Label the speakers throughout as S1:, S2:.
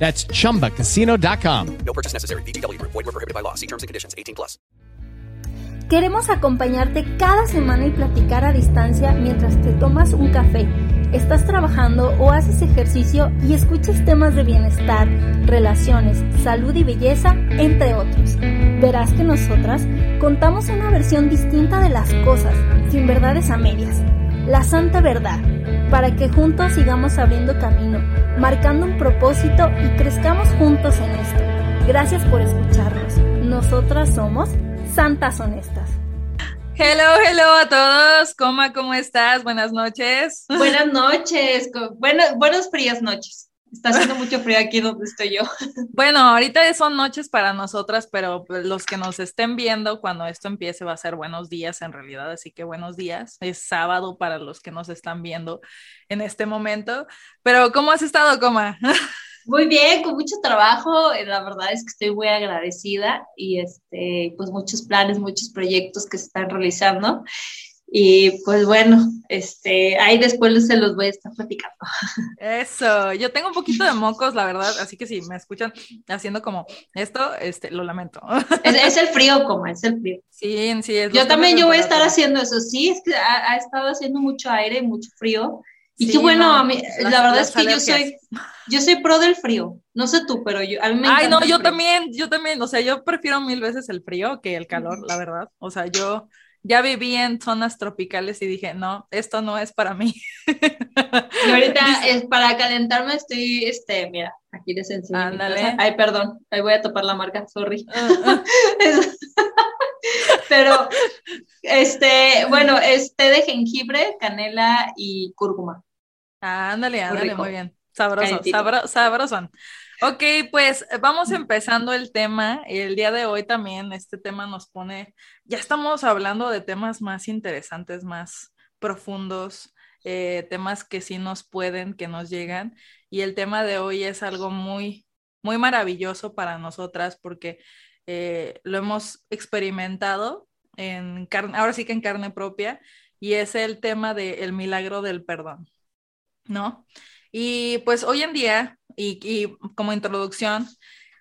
S1: That's chumbacasino.com.
S2: No purchase necessary. BGW. Void were prohibited by law. See terms and conditions 18 plus.
S3: Queremos acompañarte cada semana y platicar a distancia mientras te tomas un café, estás trabajando o haces ejercicio y escuchas temas de bienestar, relaciones, salud y belleza, entre otros. Verás que nosotras contamos una versión distinta de las cosas, sin verdades a medias. La santa verdad, para que juntos sigamos abriendo camino, marcando un propósito y crezcamos juntos en esto. Gracias por escucharnos. Nosotras somos Santas Honestas.
S4: Hello, hello a todos. Coma, ¿cómo estás? Buenas noches.
S5: Buenas noches. Buenas, buenas frías noches. Está haciendo mucho frío aquí donde estoy yo.
S4: Bueno, ahorita son noches para nosotras, pero pues, los que nos estén viendo cuando esto empiece va a ser buenos días en realidad, así que buenos días. Es sábado para los que nos están viendo en este momento. Pero ¿cómo has estado, Coma?
S5: Muy bien, con mucho trabajo. Eh, la verdad es que estoy muy agradecida y este, pues muchos planes, muchos proyectos que se están realizando. Y pues bueno, este, ahí después se los voy a estar platicando.
S4: Eso, yo tengo un poquito de mocos, la verdad, así que si me escuchan haciendo como esto, este, lo lamento.
S5: Es, el frío, como es el frío.
S4: Sí, sí. Es
S5: yo también yo voy a estar haciendo eso, sí, es que ha, estado haciendo mucho aire, mucho frío. Y qué bueno, a mí, la verdad es que yo soy, yo soy pro del frío. No sé tú, pero yo, a mí me
S4: Ay, no, yo también, yo también, o sea, yo prefiero mil veces el frío que el calor, la verdad. O sea, yo ya viví en zonas tropicales y dije, no, esto no es para mí.
S5: Y ahorita es para calentarme estoy, este, mira, aquí les enseño.
S4: Ándale.
S5: Ay, perdón, ahí voy a topar la marca, sorry. Ah, ah. Pero, este, bueno, es té de jengibre, canela y cúrcuma.
S4: ándale, ándale, muy, bien. Sabroso, sabro, sabroso. Ok, pues vamos empezando el tema. El día de hoy también este tema nos pone, ya estamos hablando de temas más interesantes, más profundos, eh, temas que sí nos pueden, que nos llegan. Y el tema de hoy es algo muy, muy maravilloso para nosotras porque eh, lo hemos experimentado en carne, ahora sí que en carne propia, y es el tema del milagro del perdón, ¿no? Y pues hoy en día, y, como introducción,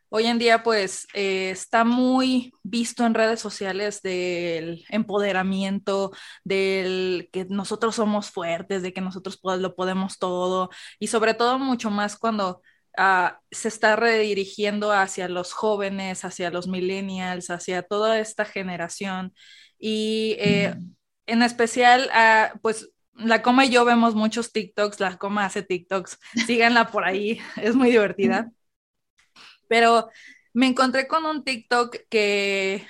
S4: hoy en día pues eh, está muy visto en redes sociales del empoderamiento, del que nosotros somos fuertes, de que nosotros lo podemos todo, y sobre todo mucho más cuando ah, se está redirigiendo hacia los jóvenes, hacia los millennials, hacia toda esta generación. Y eh, en especial, ah, pues la Coma y yo vemos muchos TikToks, la Coma hace TikToks, síganla por ahí, es muy divertida. Pero me encontré con un TikTok que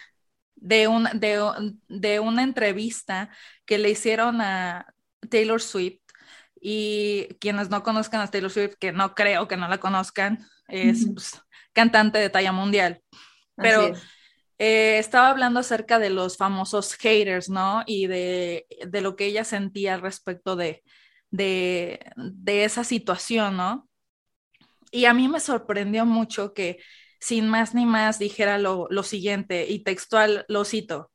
S4: de, un, de, una entrevista que le hicieron a Taylor Swift y quienes no conozcan a Taylor Swift, que no creo que no la conozcan, es pues, cantante de talla mundial. Pero eh, estaba hablando acerca de los famosos haters, ¿no? Y de, lo que ella sentía respecto de, de, esa situación, ¿no? Y a mí me sorprendió mucho que sin más ni más dijera lo, lo siguiente, y textual lo cito.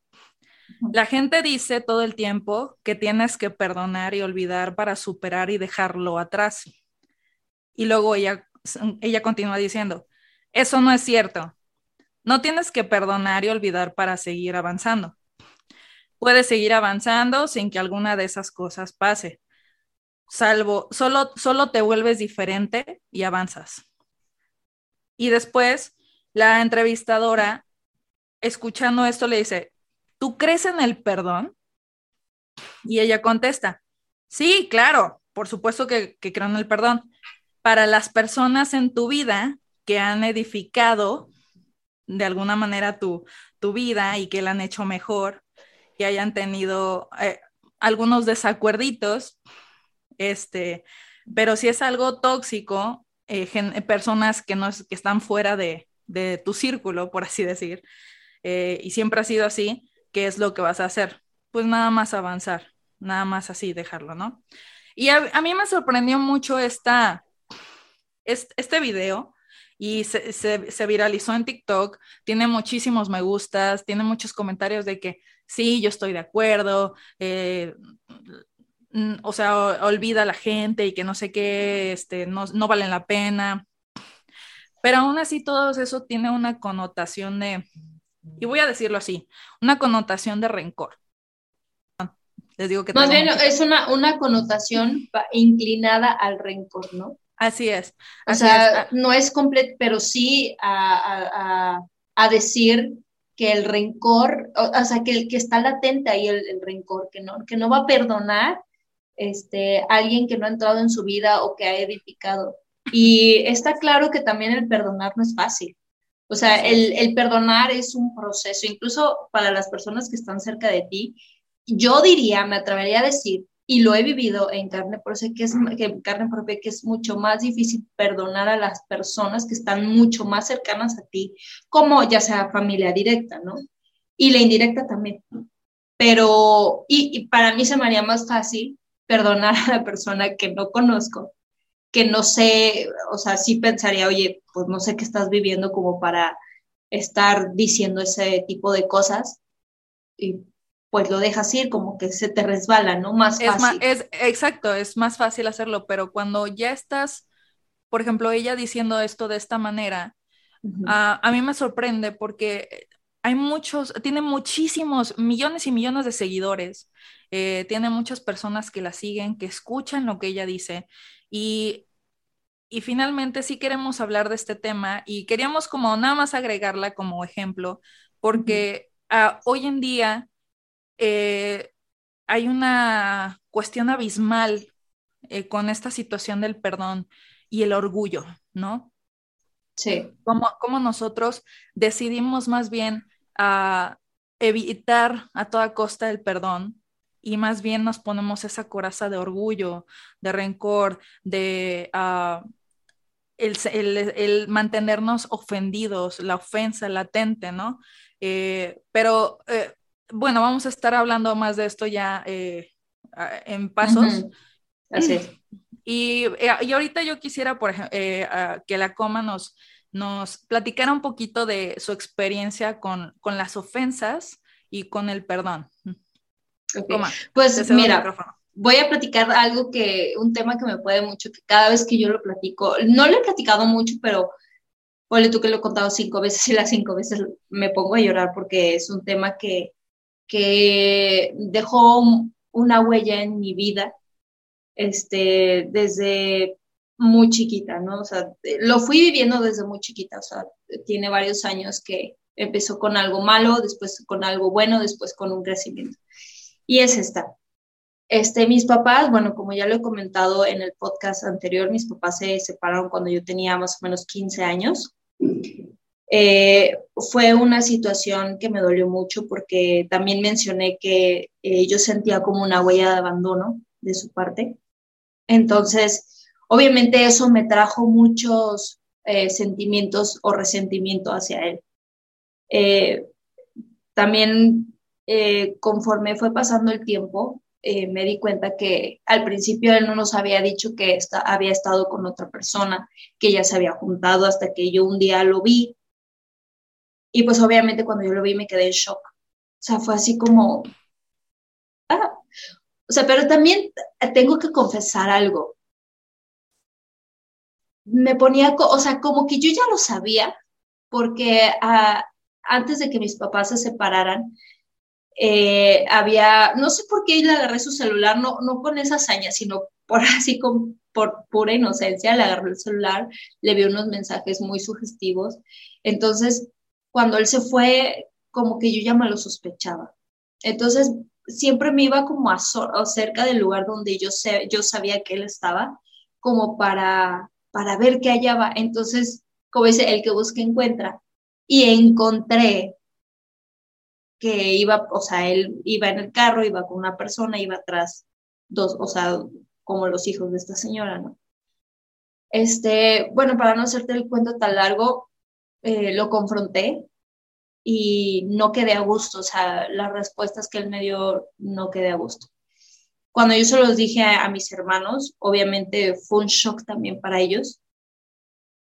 S4: La gente dice todo el tiempo que tienes que perdonar y olvidar para superar y dejarlo atrás. Y luego ella, ella continúa diciendo, eso no es cierto. No tienes que perdonar y olvidar para seguir avanzando. Puedes seguir avanzando sin que alguna de esas cosas pase. Salvo, solo, solo te vuelves diferente y avanzas. Y después, la entrevistadora escuchando esto, le dice, ¿tú crees en el perdón? Y ella contesta, sí, claro, por supuesto que, que creo en el perdón. Para las personas en tu vida que han edificado de alguna manera tu, tu vida y que la han hecho mejor, y hayan tenido eh, algunos desacuerditos, este, pero si es algo tóxico, eh, personas que, no, que están fuera de, de, tu círculo, por así decir, eh, y siempre ha sido así, ¿qué es lo que vas a hacer? Pues nada más avanzar, nada más así dejarlo, ¿no? Y a, a mí me sorprendió mucho esta, este, este video y se, se, se, viralizó en TikTok, tiene muchísimos me gustas, tiene muchos comentarios de que sí, yo estoy de acuerdo, eh, o sea, olvida a la gente y que no sé qué, este, no, no valen la pena. Pero aún así todo eso tiene una connotación de, y voy a decirlo así, una connotación de rencor.
S5: Les digo que... Más bien es una, una connotación inclinada al rencor, ¿no?
S4: Así es.
S5: o sea, no es completo, pero sí a, a, a, decir que el rencor, o, sea, que, el, que está latente ahí el, el, rencor, que no, que no va a perdonar este, a alguien que no ha entrado en su vida o que ha edificado. Y está claro que también el perdonar no es fácil. O sea, el, el perdonar es un proceso, incluso para las personas que están cerca de ti. Yo diría, me atrevería a decir y lo he vivido en carne, por eso que es que carne propia, que es mucho más difícil perdonar a las personas que están mucho más cercanas a ti, como ya sea familia directa, ¿no? Y la indirecta también. Pero, y, y para mí se me haría más fácil perdonar a la persona que no conozco, que no sé, o sea, sí pensaría, oye, pues no sé qué estás viviendo como para estar diciendo ese tipo de cosas. Y pues lo dejas ir, como que se te resbala, ¿no? Más fácil.
S4: Es, exacto, es más fácil hacerlo, pero cuando ya estás, por ejemplo, ella diciendo esto de esta manera, a mí me sorprende porque hay muchos, tiene muchísimos, millones y millones de seguidores, eh, tiene muchas personas que la siguen, que escuchan lo que ella dice y, y finalmente sí queremos hablar de este tema y queríamos como nada más agregarla como ejemplo porque uh, hoy en día eh, hay una cuestión abismal eh, con esta situación del perdón y el orgullo, ¿no?
S5: Sí.
S4: Como, nosotros decidimos más bien a evitar a toda costa el perdón y más bien nos ponemos esa coraza de orgullo, de rencor, de uh, el, el, el, mantenernos ofendidos, la ofensa latente, ¿no? Eh, pero eh, bueno, vamos a estar hablando más de esto ya eh, en pasos.
S5: Así
S4: Y, eh, y, ahorita yo quisiera, por ejemplo, eh, que la coma nos, nos platicara un poquito de su experiencia con, con las ofensas y con el perdón.
S5: Okay. pues mira, voy a platicar algo que, un tema que me puede mucho, que cada vez que yo lo platico, no lo he platicado mucho, pero ponle tú que lo he contado cinco veces y las cinco veces me pongo a llorar porque es un tema que, que dejó una huella en mi vida este, desde muy chiquita, ¿no? O sea, lo fui viviendo desde muy chiquita, o sea, tiene varios años que empezó con algo malo, después con algo bueno, después con un crecimiento. Y es esta. Este, mis papás, bueno, como ya lo he comentado en el podcast anterior, mis papás se separaron cuando yo tenía más o menos 15 años. Eh, fue una situación que me dolió mucho porque también mencioné que eh, yo sentía como una huella de abandono de su parte. Entonces, obviamente eso me trajo muchos eh, sentimientos o resentimiento hacia él. También conforme fue pasando el tiempo, me di cuenta que al principio él no nos había dicho que está, había estado con otra persona, que ya se había juntado hasta que yo un día lo vi y pues obviamente cuando yo lo vi me quedé en shock. O sea, fue así como... Ah. O sea, pero también tengo que confesar algo. Me ponía, o sea, como que yo ya lo sabía, porque ah, antes de que mis papás se separaran, eh, había, no sé por qué le agarré su celular, no, no con esa hazaña, sino por así con, por pura inocencia, le agarré el celular, le vi unos mensajes muy sugestivos. Entonces, cuando él se fue, como que yo ya me lo sospechaba. Entonces, siempre me iba como a, cerca del lugar donde yo, sé, yo sabía que él estaba, como para, para ver qué hallaba. Entonces, como dice, el que busca encuentra. Y encontré que iba, o sea, él iba en el carro, iba con una persona, iba atrás dos, o sea, como los hijos de esta señora, ¿no? Este, bueno, para no hacerte el cuento tan largo, eh, lo confronté y no quedé a gusto, o sea, las respuestas que él me dio no quedé a gusto. Cuando yo se los dije a, mis hermanos, obviamente fue un shock también para ellos,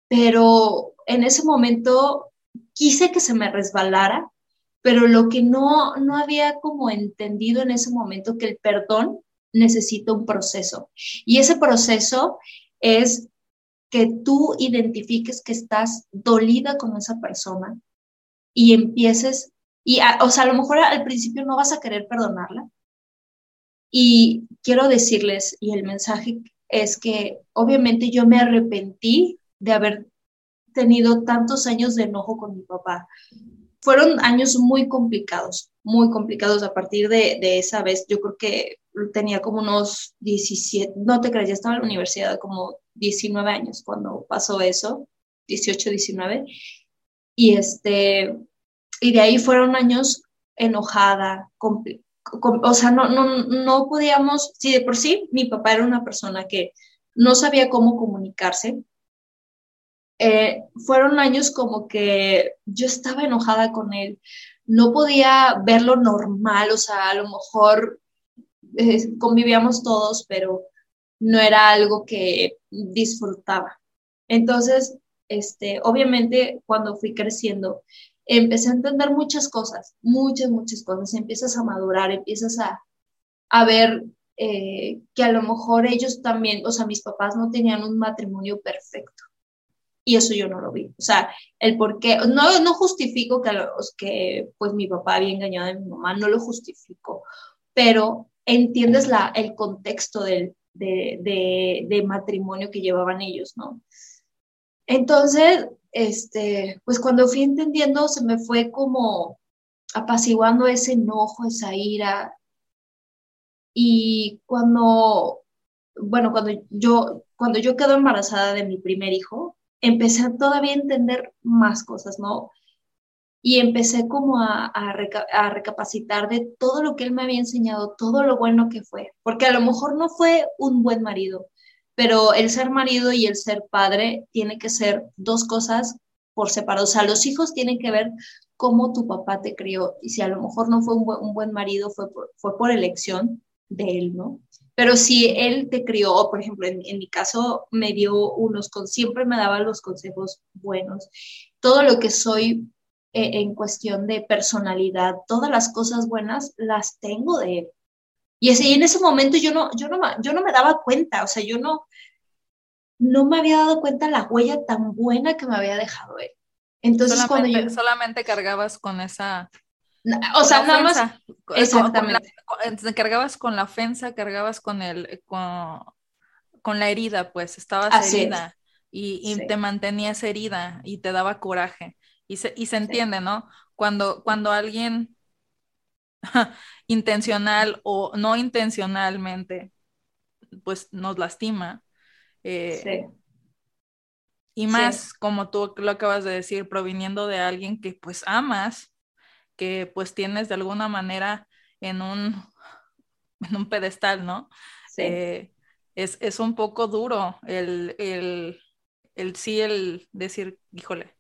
S5: pero en ese momento quise que se me resbalara, pero lo que no, no había como entendido en ese momento que el perdón necesita un proceso. Y ese proceso es que tú identifiques que estás dolida con esa persona, y empieces, y o sea, a lo mejor al principio no vas a querer perdonarla. Y quiero decirles, y el mensaje es que obviamente yo me arrepentí de haber tenido tantos años de enojo con mi papá. Fueron años muy complicados, muy complicados a partir de, de esa vez. Yo creo que tenía como unos 17, no te creas, ya estaba en la universidad como 19 años cuando pasó eso, 18, 19. Y este, y de ahí fueron años enojada, o sea, no, no, no podíamos, si de por sí mi papá era una persona que no sabía cómo comunicarse, eh, fueron años como que yo estaba enojada con él, no podía verlo normal, o sea, a lo mejor eh, convivíamos todos, pero no era algo que disfrutaba. Entonces, este, obviamente cuando fui creciendo, empecé a entender muchas cosas, muchas, muchas cosas. Empiezas a madurar, empiezas a, a ver eh, que a lo mejor ellos también, o sea, mis papás no tenían un matrimonio perfecto. Y eso yo no lo vi. O sea, el por qué, no, no justifico que, pues mi papá había engañado a mi mamá, no lo justifico, pero entiendes la, el contexto del, de, de, de matrimonio que llevaban ellos, ¿no? Entonces, este, pues cuando fui entendiendo, se me fue como apaciguando ese enojo, esa ira. Y cuando, bueno, cuando yo, cuando yo quedo embarazada de mi primer hijo, empecé todavía a entender más cosas, ¿no? Y empecé como a, recapacitar de todo lo que él me había enseñado, todo lo bueno que fue, porque a lo mejor no fue un buen marido, pero el ser marido y el ser padre tiene que ser dos cosas por separado. O sea, los hijos tienen que ver cómo tu papá te crió y si a lo mejor no fue un buen, marido, fue por elección de él, ¿no? Pero si él te crió, por ejemplo, en, mi caso me dio unos, con, siempre me daba los consejos buenos. Todo lo que soy eh, en cuestión de personalidad, todas las cosas buenas las tengo de él. Y, ese, en ese momento yo no, yo, no, yo no me daba cuenta, o sea, yo no, no me había dado cuenta la huella tan buena que me había dejado él. Entonces,
S4: solamente, cuando yo... Solamente cargabas con esa...
S5: O sea, nada más...
S4: Exactamente. cargabas con la ofensa, cargabas con el... Con, la herida, pues, estabas herida. Y, te mantenías herida y te daba coraje. Y se, y se entiende, ¿no? Cuando, cuando alguien intencional o no intencionalmente, pues nos lastima. Eh, y más, como tú lo acabas de decir, proviniendo de alguien que pues amas, que pues tienes de alguna manera en un, en un pedestal, ¿no? Eh, es, es, un poco duro el, el, el, sí, el decir, híjole,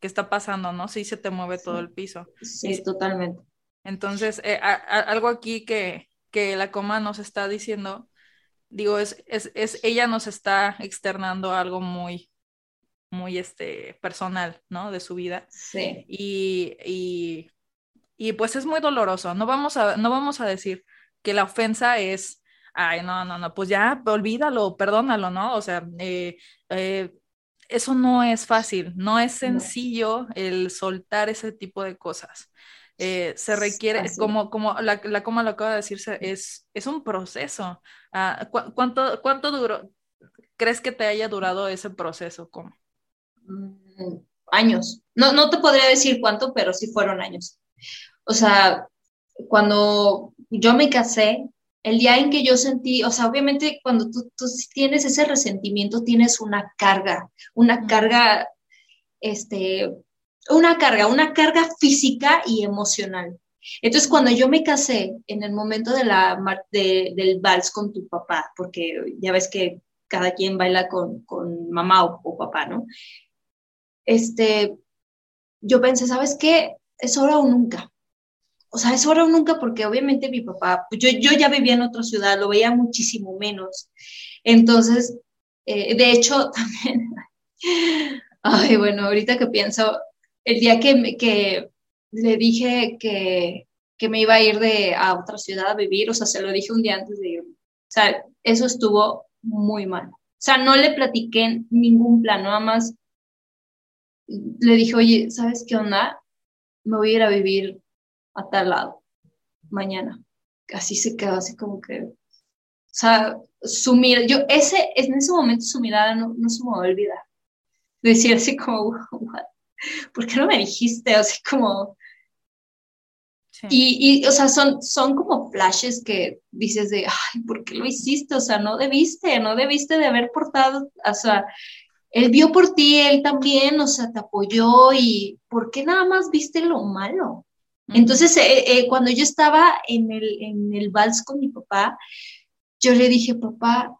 S4: ¿qué está pasando? ¿No? Sí se te mueve todo el piso.
S5: Sí, totalmente.
S4: Entonces, eh, algo aquí que, que, la coma nos está diciendo, digo, es, es, es, ella nos está externando algo muy, muy este, personal, ¿no? De su vida.
S5: Sí.
S4: Y, y, y, pues es muy doloroso. No vamos, a, no vamos a decir que la ofensa es, ay, no, no, no, pues ya olvídalo, perdónalo, ¿no? O sea, eh, eh, eso no es fácil, no es sencillo el soltar ese tipo de cosas. Eh, se requiere, como, como la, la coma lo acaba de decirse, es, es un proceso. Ah, cuánto, ¿Cuánto duró? ¿Crees que te haya durado ese proceso? ¿Cómo?
S5: Mm, años. No, no te podría decir cuánto, pero sí fueron años. O sea, cuando yo me casé, el día en que yo sentí, o sea, obviamente cuando tú, tú tienes ese resentimiento, tienes una carga, una carga, este, una carga, una carga física y emocional. Entonces, cuando yo me casé, en el momento de la, del vals con tu papá, porque ya ves que cada quien baila con, con mamá o, o, papá, ¿no? Este, yo pensé, ¿sabes qué? Es ahora o nunca o sea, es ahora o nunca porque obviamente mi papá, pues yo, yo ya vivía en otra ciudad, lo veía muchísimo menos. Entonces, eh, de hecho, también, ay, bueno, ahorita que pienso, el día que, que le dije que, que me iba a ir de, a otra ciudad a vivir, o sea, se lo dije un día antes de irme. O sea, eso estuvo muy mal. O sea, no le platiqué ningún plan, nada más le dije, oye, ¿sabes qué onda? Me voy a ir a vivir a tal lado, mañana. Así se quedó, así como que, o sea, su mirada, yo, ese, en ese momento su mirada no, no se me va a olvidar. Decir así como, ¿por qué no me dijiste? Así como... Y, y, o sea, son, son como flashes que dices de, ay, ¿por qué lo hiciste? O sea, no debiste, no debiste de haber portado, o sea, él vio por ti, él también, o sea, te apoyó y ¿por qué nada más viste lo malo? Entonces, eh, eh, cuando yo estaba en el, en el vals con mi papá, yo le dije, papá,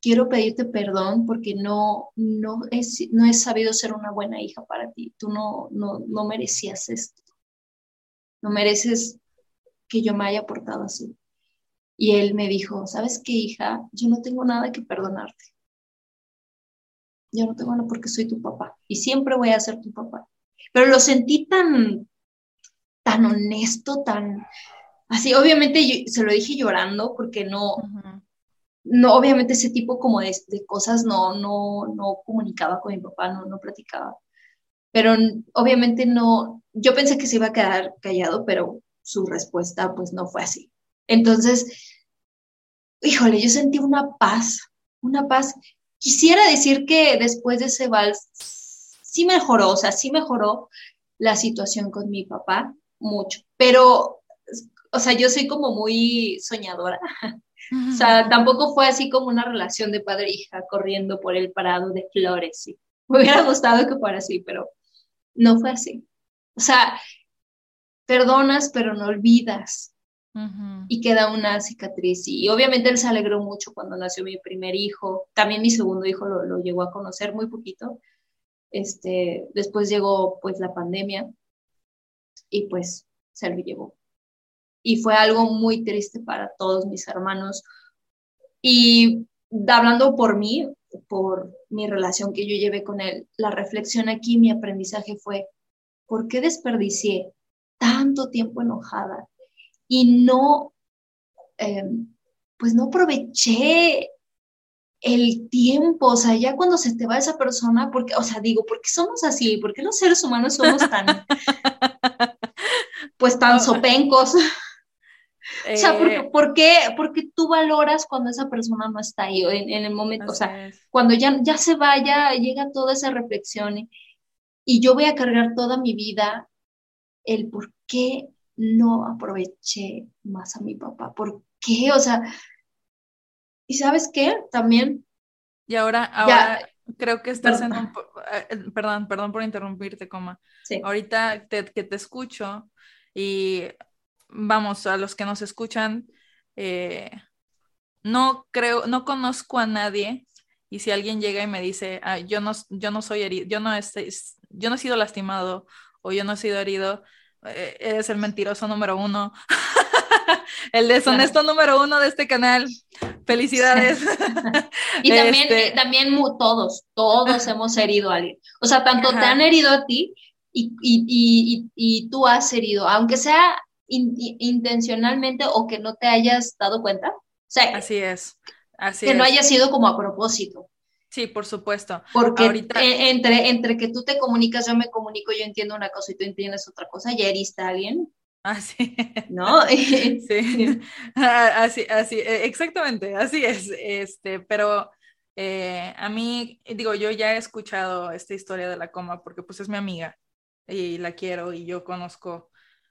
S5: quiero pedirte perdón porque no, no, he, no he sabido ser una buena hija para ti. Tú no, no, no merecías esto. No mereces que yo me haya portado así. Y él me dijo, ¿sabes qué, hija? Yo no tengo nada que perdonarte. Yo no tengo nada porque soy tu papá y siempre voy a ser tu papá. Pero lo sentí tan, tan honesto, tan así. Obviamente se lo dije llorando porque no, no, obviamente ese tipo como de, cosas no, no, no comunicaba con mi papá, no, no platicaba. Pero obviamente no, yo pensé que se iba a quedar callado, pero su respuesta pues no fue así. Entonces, híjole, yo sentí una paz, una paz. Quisiera decir que después de ese vals sí mejoró, o sea, sí mejoró la situación con mi papá, mucho, pero, o sea, yo soy como muy soñadora. O sea, tampoco fue así como una relación de padre-hija corriendo por el parado de flores. ¿sí? Me hubiera gustado que fuera así, pero no fue así. O sea, perdonas, pero no olvidas. Y queda una cicatriz. Y obviamente él se alegró mucho cuando nació mi primer hijo. También mi segundo hijo lo, lo llegó a conocer muy poquito. Este, después llegó pues la pandemia y pues se lo llevó. Y fue algo muy triste para todos mis hermanos. Y hablando por mí, por mi relación que yo llevé con él, la reflexión aquí, mi aprendizaje fue, ¿por qué desperdicié tanto tiempo enojada y no, em, pues no aproveché el tiempo, o sea, ya cuando se te va esa persona, porque, o sea, digo, ¿por qué somos así? ¿Por qué los seres humanos somos tan, pues tan sopencos? o sea, ¿por, qué, porque tú valoras cuando esa persona no está ahí, en, en el momento, o sea, cuando ya, ya se vaya, llega toda esa reflexión y yo voy a cargar toda mi vida el por qué no aproveché más a mi papá, por qué, o sea, ¿Y sabes qué? También.
S4: Y ahora, ahora creo que estás en un... Eh, eh, perdón, perdón por interrumpirte, coma. Sí. Ahorita que te escucho y vamos, a los que nos escuchan, eh, no creo, no conozco a nadie y si alguien llega y me dice, ah, yo, no, yo no soy herido, yo no, yo no he sido lastimado o yo no he sido herido, eres el mentiroso número uno. el deshonesto número uno de este canal. Felicidades.
S5: y también, este eh, también todos, todos hemos herido a alguien. O sea, tanto te han herido a ti y, y, y, y tú has herido, aunque sea intencionalmente o que no te hayas dado cuenta. O sea,
S4: así es. Así
S5: que no haya sido como a propósito.
S4: Sí, por supuesto.
S5: Porque Ahorita... E, entre, entre que tú te comunicas, yo me comunico, yo entiendo una cosa y tú entiendes otra cosa, ya heriste a alguien,
S4: Así.
S5: ¿No?
S4: sí. Así, así, e, exactamente, así es. Este, pero eh, a mí, digo, yo ya he escuchado esta historia de la coma porque pues es mi amiga y la quiero y yo conozco,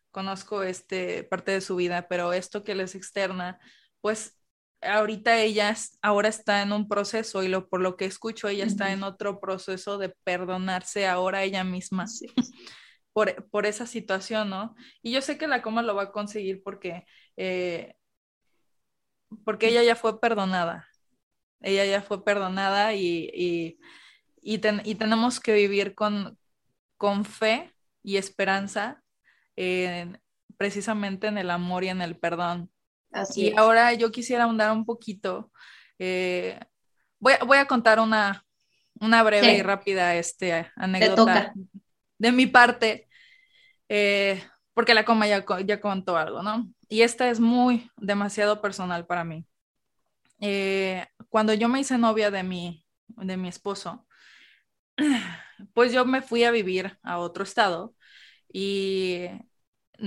S4: conozco este parte de su vida, pero esto que les externa, pues ahorita ella ahora está en un proceso y lo por lo que escucho ella está en otro proceso de perdonarse ahora ella misma por, por, esa situación, ¿no? Y yo sé que la coma lo va a conseguir porque eh, porque ella ya fue perdonada, ella ya fue perdonada y, y, y, tenemos que vivir con, con fe y esperanza precisamente en el amor y en el perdón. Así y ahora yo quisiera ahondar un poquito. Eh, voy, voy, a contar una, una breve y rápida este, anécdota de mi parte, eh, porque la coma ya, ya contó algo, ¿no? Y esta es muy, demasiado personal para mí. Eh, cuando yo me hice novia de mi, de mi esposo, pues yo me fui a vivir a otro estado y,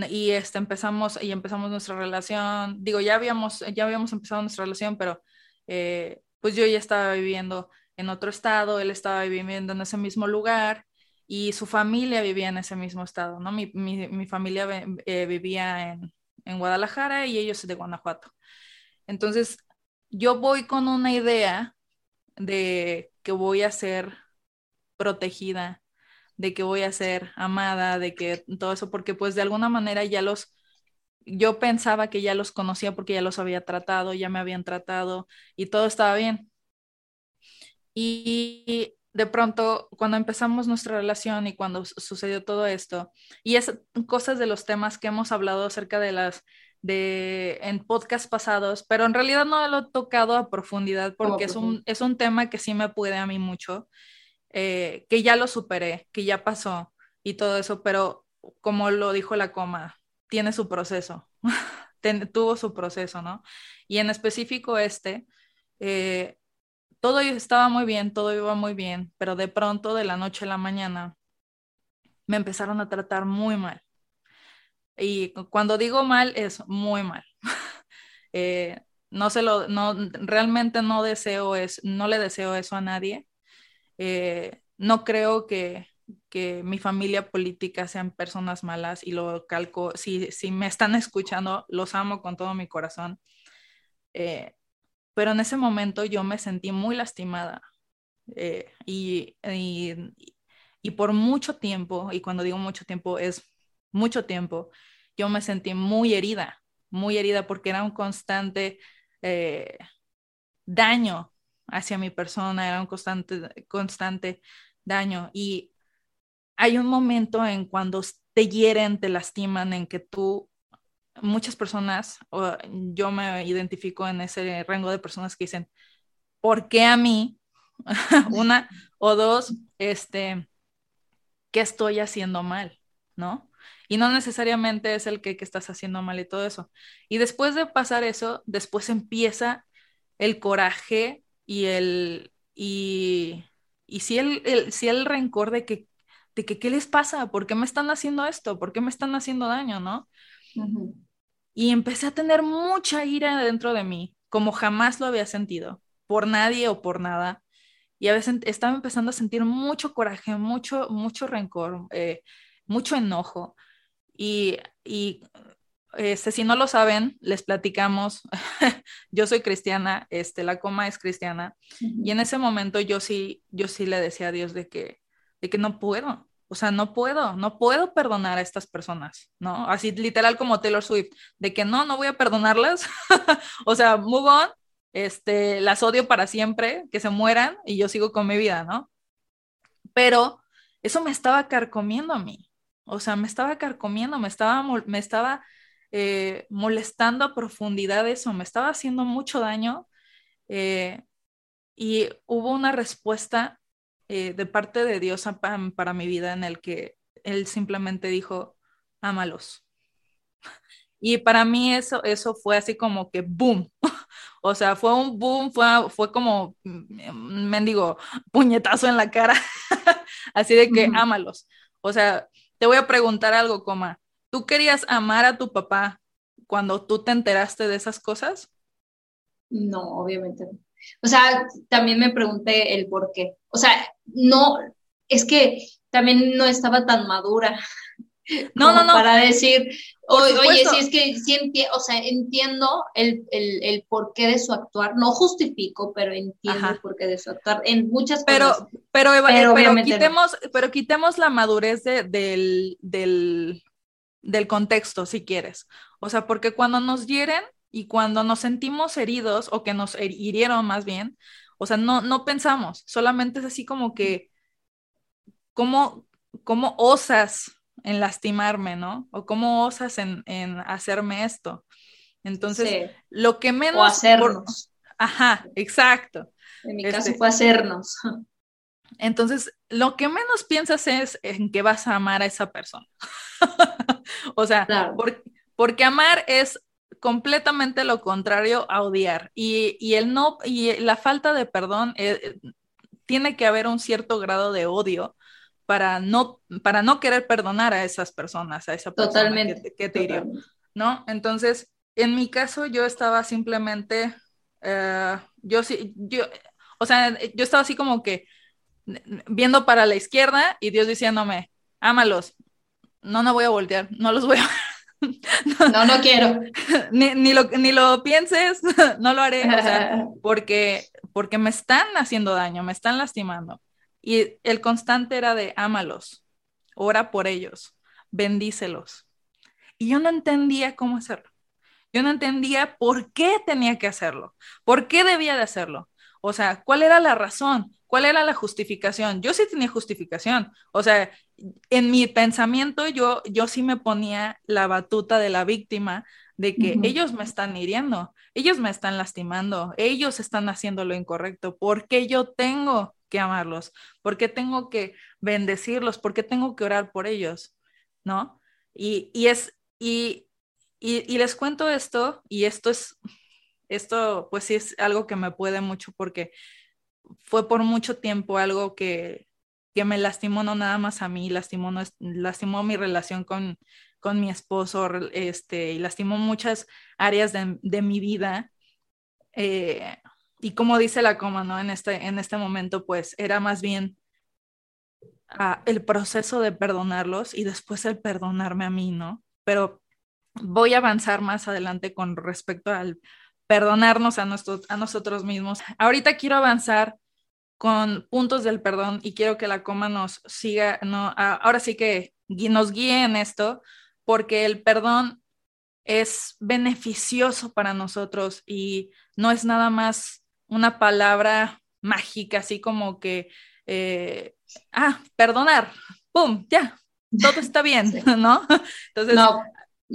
S4: y este, empezamos, y empezamos nuestra relación. Digo, ya habíamos, ya habíamos empezado nuestra relación, pero eh, pues yo ya estaba viviendo en otro estado, él estaba viviendo en ese mismo lugar y su familia vivía en ese mismo estado, ¿no? Mi, mi, mi familia eh, vivía en, en Guadalajara y ellos de Guanajuato. Entonces, yo voy con una idea de que voy a ser protegida, de que voy a ser amada, de que todo eso, porque pues de alguna manera ya los, yo pensaba que ya los conocía porque ya los había tratado, ya me habían tratado y todo estaba bien. Y de pronto, cuando empezamos nuestra relación y cuando sucedió todo esto, y es cosas de los temas que hemos hablado acerca de las de en podcast pasados, pero en realidad no lo he tocado a profundidad porque es un, es un tema que sí me puede a mí mucho, eh, que ya lo superé, que ya pasó y todo eso, pero como lo dijo la coma, tiene su proceso, tuvo su proceso, ¿no? Y en específico este, eh, todo estaba muy bien, todo iba muy bien, pero de pronto, de la noche a la mañana, me empezaron a tratar muy mal y cuando digo mal, es muy mal. Eh, no se lo, no, realmente no deseo es, no le deseo eso a nadie. Eh, no creo que, que, mi familia política sean personas malas y lo calco. Si, si me están escuchando, los amo con todo mi corazón. Eh, pero en ese momento yo me sentí muy lastimada y, y, y por mucho tiempo, y cuando digo mucho tiempo es mucho tiempo, yo me sentí muy herida, muy herida porque era un constante eh, daño hacia mi persona, era un constante, constante daño. Y hay un momento en cuando te hieren, te lastiman, en que tú, muchas personas, yo me identifico en ese rango de personas que dicen, ¿por qué a mí? Una o dos, este, ¿qué estoy haciendo mal? ¿No? Y no necesariamente es el que, estás haciendo mal y todo eso. Y después de pasar eso, después empieza el coraje y el, y, y si el, si el rencor de que, de que, ¿qué les pasa? ¿Por qué me están haciendo esto? ¿Por qué me están haciendo daño? ¿No? Y empecé a tener mucha ira dentro de mí, como jamás lo había sentido, por nadie o por nada. Y a veces estaba empezando a sentir mucho coraje, mucho, mucho rencor, eh, mucho enojo. Y, y este, si no lo saben, les platicamos. yo soy cristiana, este, la coma es cristiana. Y en ese momento yo sí, yo sí le decía a Dios de que, de que no puedo. O sea, no puedo, no puedo perdonar a estas personas, ¿no? Así literal como Taylor Swift, de que no, no voy a perdonarlas. o sea, move on, este, las odio para siempre, que se mueran y yo sigo con mi vida, ¿no? Pero eso me estaba carcomiendo a mí. O sea, me estaba carcomiendo, me estaba, me estaba eh, molestando a profundidad eso, me estaba haciendo mucho daño. Eh, y hubo una respuesta eh, de parte de Dios para, mi vida en el que Él simplemente dijo, ámalos. Y para mí eso, eso fue así como que boom. O sea, fue un boom, fue, fue como, mm, mendigo, puñetazo en la cara. así de que ámalos. O sea, te voy a preguntar algo, coma. ¿Tú querías amar a tu papá cuando tú te enteraste de esas cosas?
S5: No, obviamente no. O sea, también me pregunté el por qué. O sea, no, es que también no estaba tan madura No, no, no. Para decir, oye, si es que sí o sea, entiendo el, el, el, porqué de su actuar, no justifico, pero entiendo el porqué de su actuar en muchas
S4: pero,
S5: cosas.
S4: Pero, pero, pero, quitemos, pero quitemos la madurez de, del, del, del contexto, si quieres. O sea, porque cuando nos hieren y cuando nos sentimos heridos o que nos hirieron más bien, o sea, no, no pensamos, solamente es así como que, ¿cómo, cómo osas en lastimarme, ¿no? O cómo osas en, hacerme esto. Entonces, lo que menos...
S5: O hacernos.
S4: Ajá, exacto.
S5: En mi caso este fue hacernos.
S4: Entonces, lo que menos piensas es en que vas a amar a esa persona. o sea, porque amar es completamente lo contrario a odiar. Y, el no, y la falta de perdón, eh, tiene que haber un cierto grado de odio para no, para no querer perdonar a esas personas, a esa persona que, te hirió, ¿no? Entonces, en mi caso, yo estaba simplemente, eh, yo sí, yo, o sea, yo estaba así como que viendo para la izquierda y Dios diciéndome, ámalos, no, no voy a voltear, no los voy a...
S5: no, no quiero.
S4: ni, ni, lo, ni lo pienses, no lo haré, porque, porque me están haciendo daño, me están lastimando. Y el constante era de ámalos, ora por ellos, bendícelos. Y yo no entendía cómo hacerlo. Yo no entendía por qué tenía que hacerlo, por qué debía de hacerlo. O sea, ¿cuál era la razón? ¿Cuál era la justificación? Yo sí tenía justificación. O sea, en mi pensamiento yo, yo sí me ponía la batuta de la víctima de que ellos me están hiriendo, ellos me están lastimando, ellos están haciendo lo incorrecto, ¿por qué yo tengo que amarlos? ¿Por qué tengo que bendecirlos? ¿Por qué tengo que orar por ellos? ¿No? Y, es, y, y, les cuento esto, y esto es, esto pues sí es algo que me puede mucho porque fue por mucho tiempo algo que, que me lastimó no nada más a mí, lastimó, lastimó mi relación con, con mi esposo, este, y lastimó muchas áreas de, de mi vida. Eh, y como dice la coma, ¿no? En este, en este momento, pues era más bien ah, el proceso de perdonarlos y después el perdonarme a mí, ¿no? Pero voy a avanzar más adelante con respecto al perdonarnos a, nosotros, a nosotros mismos. Ahorita quiero avanzar con puntos del perdón y quiero que la coma nos siga, no, ahora sí que nos guíe en esto, porque el perdón es beneficioso para nosotros y no es nada más una palabra mágica, así como que, eh, ah, perdonar, ¡pum! Ya, todo está bien, ¿no? Entonces, no.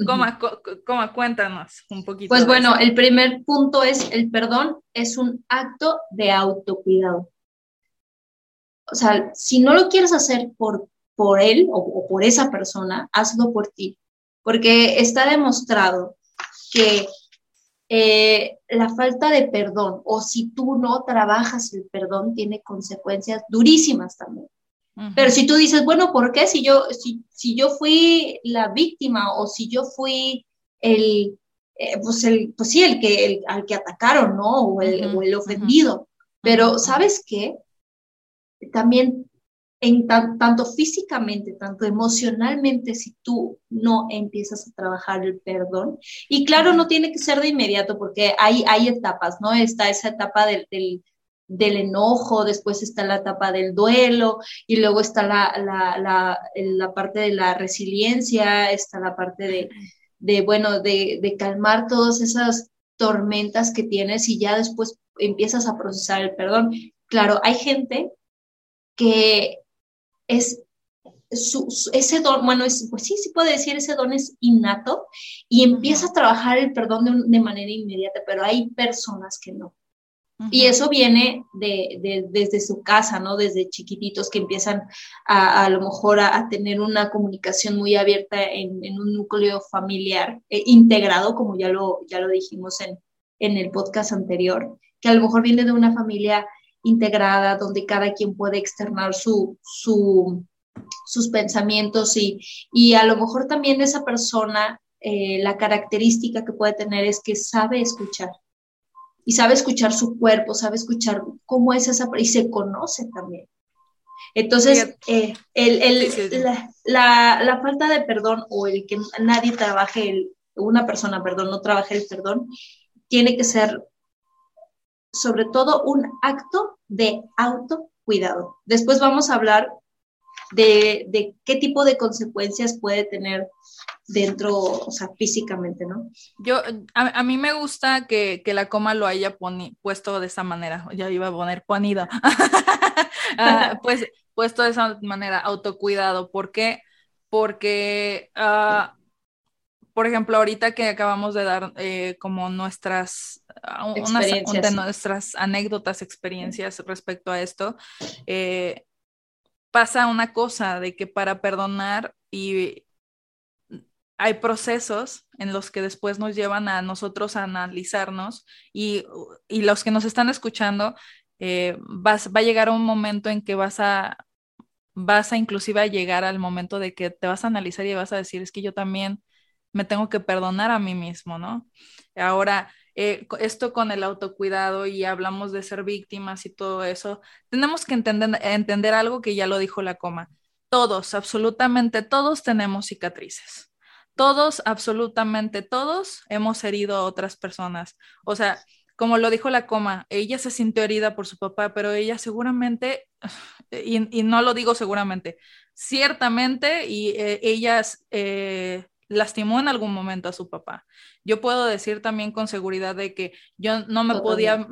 S4: Coma, cuéntanos un poquito.
S5: Pues bueno, el primer punto es el perdón es un acto de autocuidado. O sea, si no lo quieres hacer por, por él o, o por esa persona, hazlo por ti, porque está demostrado que eh, la falta de perdón o si tú no trabajas el perdón tiene consecuencias durísimas también. Pero si tú dices, bueno, ¿por qué si yo, si, si yo fui la víctima o si yo fui el, eh, pues, el pues sí, el que, el, al que atacaron, ¿no? O el, o el ofendido. Pero, ¿sabes qué? También en tanto físicamente, tanto emocionalmente, si tú no empiezas a trabajar el perdón. Y claro, no tiene que ser de inmediato, porque hay, hay etapas, ¿no? Está esa etapa del, del, enojo, después está la etapa del duelo, y luego está la, la, la, la parte de la resiliencia, está la parte de, de bueno, de, de calmar todas esas tormentas que tienes y ya después empiezas a procesar el perdón. Claro, hay gente que es ese don, bueno, es, pues sí, sí puede decir, ese don es innato y empieza a trabajar el perdón de, manera inmediata, pero hay personas que no. Y eso viene de, desde su casa, ¿no? Desde chiquititos que empiezan a, a lo mejor a, tener una comunicación muy abierta en, un núcleo familiar eh, integrado, como ya lo, ya lo dijimos en, en el podcast anterior, que a lo mejor viene de una familia integrada, donde cada quien puede externar su, su, sus pensamientos y, y, a lo mejor también esa persona, eh, la característica que puede tener es que sabe escuchar y sabe escuchar su cuerpo, sabe escuchar cómo es esa y se conoce también. Entonces, eh, el, La, falta de perdón o el que nadie trabaje, el, una persona, perdón, no trabaje el perdón, tiene que ser sobre todo un acto de autocuidado. Después vamos a hablar de, qué tipo de consecuencias puede tener dentro, o sea, físicamente, ¿no?
S4: Yo, a, mí me gusta que, la coma lo haya puesto de esa manera, ya iba a poner ponido, ah, pues puesto de esa manera, autocuidado, ¿por qué? Porque, uh, por ejemplo, ahorita que acabamos de dar eh, como nuestras, uh, unas de nuestras anécdotas, experiencias respecto a esto, eh, pasa una cosa de que para perdonar y hay procesos en los que después nos llevan a nosotros a analizarnos y, los que nos están escuchando, eh, vas, va a llegar un momento en que vas a, vas a inclusive a llegar al momento de que te vas a analizar y vas a decir, es que yo también me tengo que perdonar a mí mismo, ¿no? Ahora, eh, esto con el autocuidado y hablamos de ser víctimas y todo eso, tenemos que entender, entender algo que ya lo dijo la coma. Todos, absolutamente todos tenemos cicatrices. Todos, absolutamente todos hemos herido a otras personas. O sea, como lo dijo la coma, ella se sintió herida por su papá, pero ella seguramente, y, no lo digo seguramente, ciertamente, y eh, ellas eh, lastimó en algún momento a su papá. Yo puedo decir también con seguridad de que yo no me podía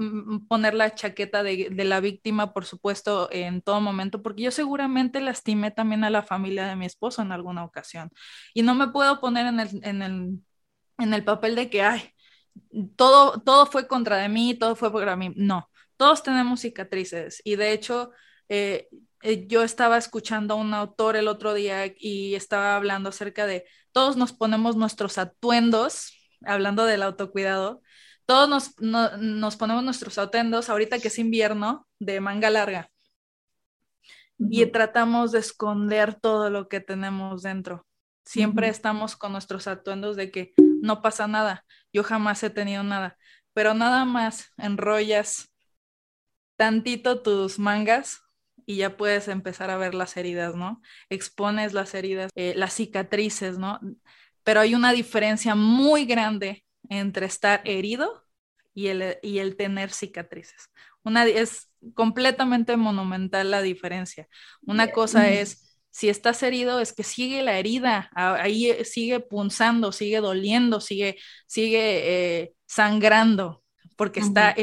S4: poner la chaqueta de, la víctima, por supuesto, en todo momento, porque yo seguramente lastimé también a la familia de mi esposo en alguna ocasión. Y no me puedo poner en el, en el, en el papel de que, ay, todo, todo fue contra de mí, todo fue contra mí. No, todos tenemos cicatrices y de hecho... Eh, eh, yo estaba escuchando a un autor el otro día y estaba hablando acerca de todos nos ponemos nuestros atuendos, hablando del autocuidado, todos nos, ponemos nuestros atuendos ahorita que es invierno de manga larga. Y tratamos de esconder todo lo que tenemos dentro. Siempre estamos con nuestros atuendos de que no pasa nada, yo jamás he tenido nada, pero nada más enrollas tantito tus mangas y ya puedes empezar a ver las heridas, ¿no? Expones las heridas, eh, las cicatrices, ¿no? Pero hay una diferencia muy grande entre estar herido y el, y el tener cicatrices. Una, es completamente monumental la diferencia. Una cosa es, si estás herido, es que sigue la herida, ahí eh, sigue punzando, sigue doliendo, sigue, sigue eh, sangrando, porque está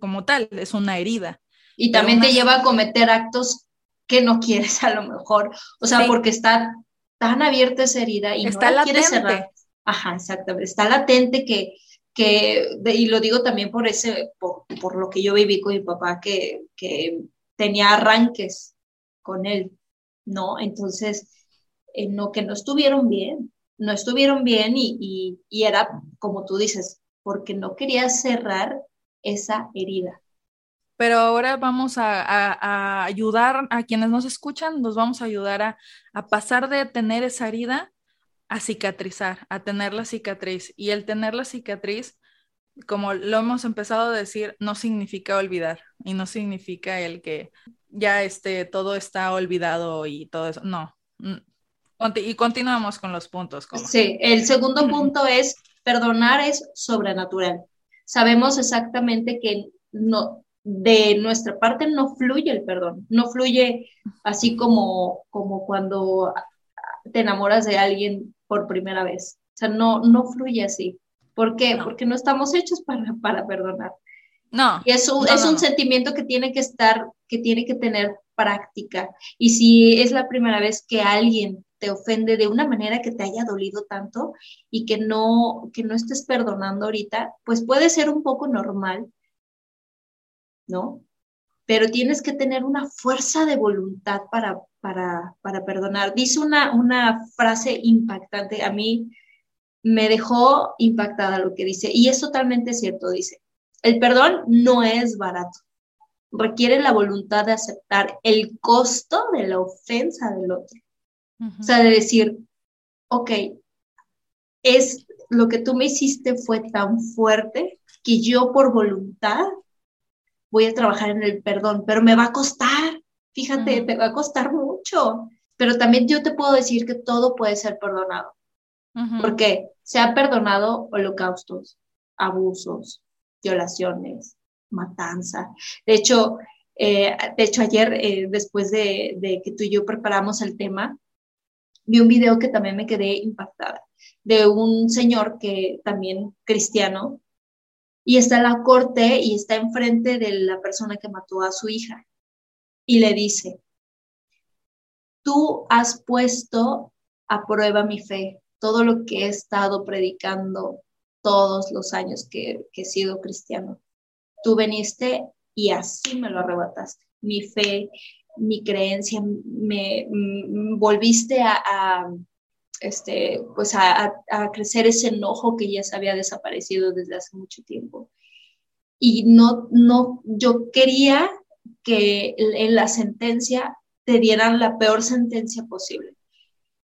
S4: como tal, es una herida
S5: y también te lleva a cometer actos que no quieres a lo mejor, o sea, porque está tan abierta esa herida y está no la quieres cerrar. Ajá, exactamente, está latente que, que y lo digo también por ese, por, lo que yo viví con mi papá, que, que tenía arranques con él, ¿no? Entonces, eh, no, que no estuvieron bien, no estuvieron bien y, y, y era, como tú dices, porque no quería cerrar esa herida
S4: pero ahora vamos a, ayudar a quienes nos escuchan, nos vamos a ayudar a, pasar de tener esa herida a cicatrizar, a tener la cicatriz. Y el tener la cicatriz, como lo hemos empezado a decir, no significa olvidar y no significa el que ya este, todo está olvidado y todo eso. No. Mm, y continuamos con los puntos.
S5: Sí, el segundo punto es perdonar es sobrenatural. Sabemos exactamente que no, de nuestra parte no fluye el perdón, no fluye así como, como cuando te enamoras de alguien por primera vez. O sea, no, no fluye así. ¿Por qué? Porque no estamos hechos para, para perdonar.
S4: No.
S5: Y es un, es un sentimiento que tiene que estar, que tiene que tener práctica. Y si es la primera vez que alguien te ofende de una manera que te haya dolido tanto y que no, que no estés perdonando ahorita, pues puede ser un poco normal, ¿no? Pero tienes que tener una fuerza de voluntad para, para, para perdonar. Dice una, una frase impactante, a mí me dejó impactada lo que dice, y es totalmente cierto, dice, el perdón no es barato, requiere la voluntad de aceptar el costo de la ofensa del otro. O sea, de decir, ok, es lo que tú me hiciste fue tan fuerte que yo por voluntad voy a trabajar en el perdón, pero me va a costar, Fíjate, te va a costar mucho, pero también yo te puedo decir que todo puede ser perdonado. Porque se ha perdonado holocaustos, abusos, violaciones, matanza. De hecho, eh, de hecho ayer, eh, después de, de, que tú y yo preparamos el tema, vi un video que también me quedé impactada, de un señor que también cristiano, y está en la corte y está enfrente de la persona que mató a su hija, y le dice, tú has puesto a prueba mi fe, todo lo que he estado predicando todos los años que, he sido cristiano. Tú viniste y así me lo arrebataste. Mi fe, mi creencia, me, mm, volviste a, este, pues a, crecer ese enojo que ya se había desaparecido desde hace mucho tiempo. Y no, no, yo quería que en la sentencia te dieran la peor sentencia posible.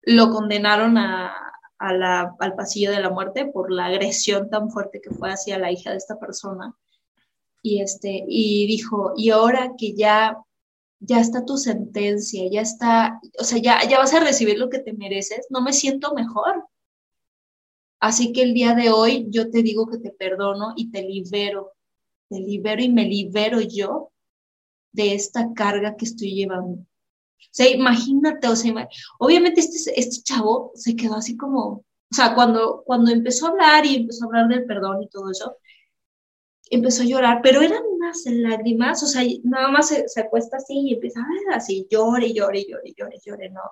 S5: Lo condenaron a, al pasillo de la muerte por la agresión tan fuerte que fue hacia la hija de esta persona. Y, este, y dijo, y ahora que ya, ya está tu sentencia, ya está, o sea, ya, ya vas a recibir lo que te mereces, no me siento mejor. Así que el día de hoy yo te digo que te perdono y te libero, te libero y me libero yo de esta carga que estoy llevando. O sea, imagínate, o sea, obviamente este, este chavo se quedó así como, o sea, cuando, cuando empezó a hablar y empezó a hablar del perdón y todo eso, empezó a llorar, pero eran unas lágrimas, o sea, nada más se, se acuesta así y empieza a ver así, llore, llore, llore, llore, llore, no.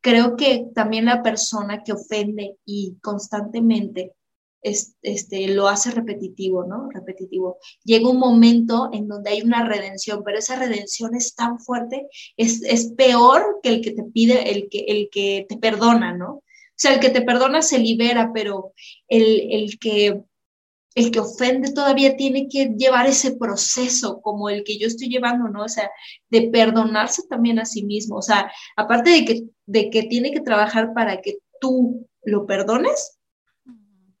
S5: Creo que también la persona que ofende y constantemente este, lo hace repetitivo, ¿no? Repetitivo. Llega un momento en donde hay una redención, pero esa redención es tan fuerte, es, es peor que el que te pide, el que, el que te perdona, ¿no? O sea, el que te perdona se libera, pero el, el que el que ofende todavía tiene que llevar ese proceso como el que yo estoy llevando, ¿no? O sea, de perdonarse también a sí mismo. O sea, aparte de que, de que tiene que trabajar para que tú lo perdones,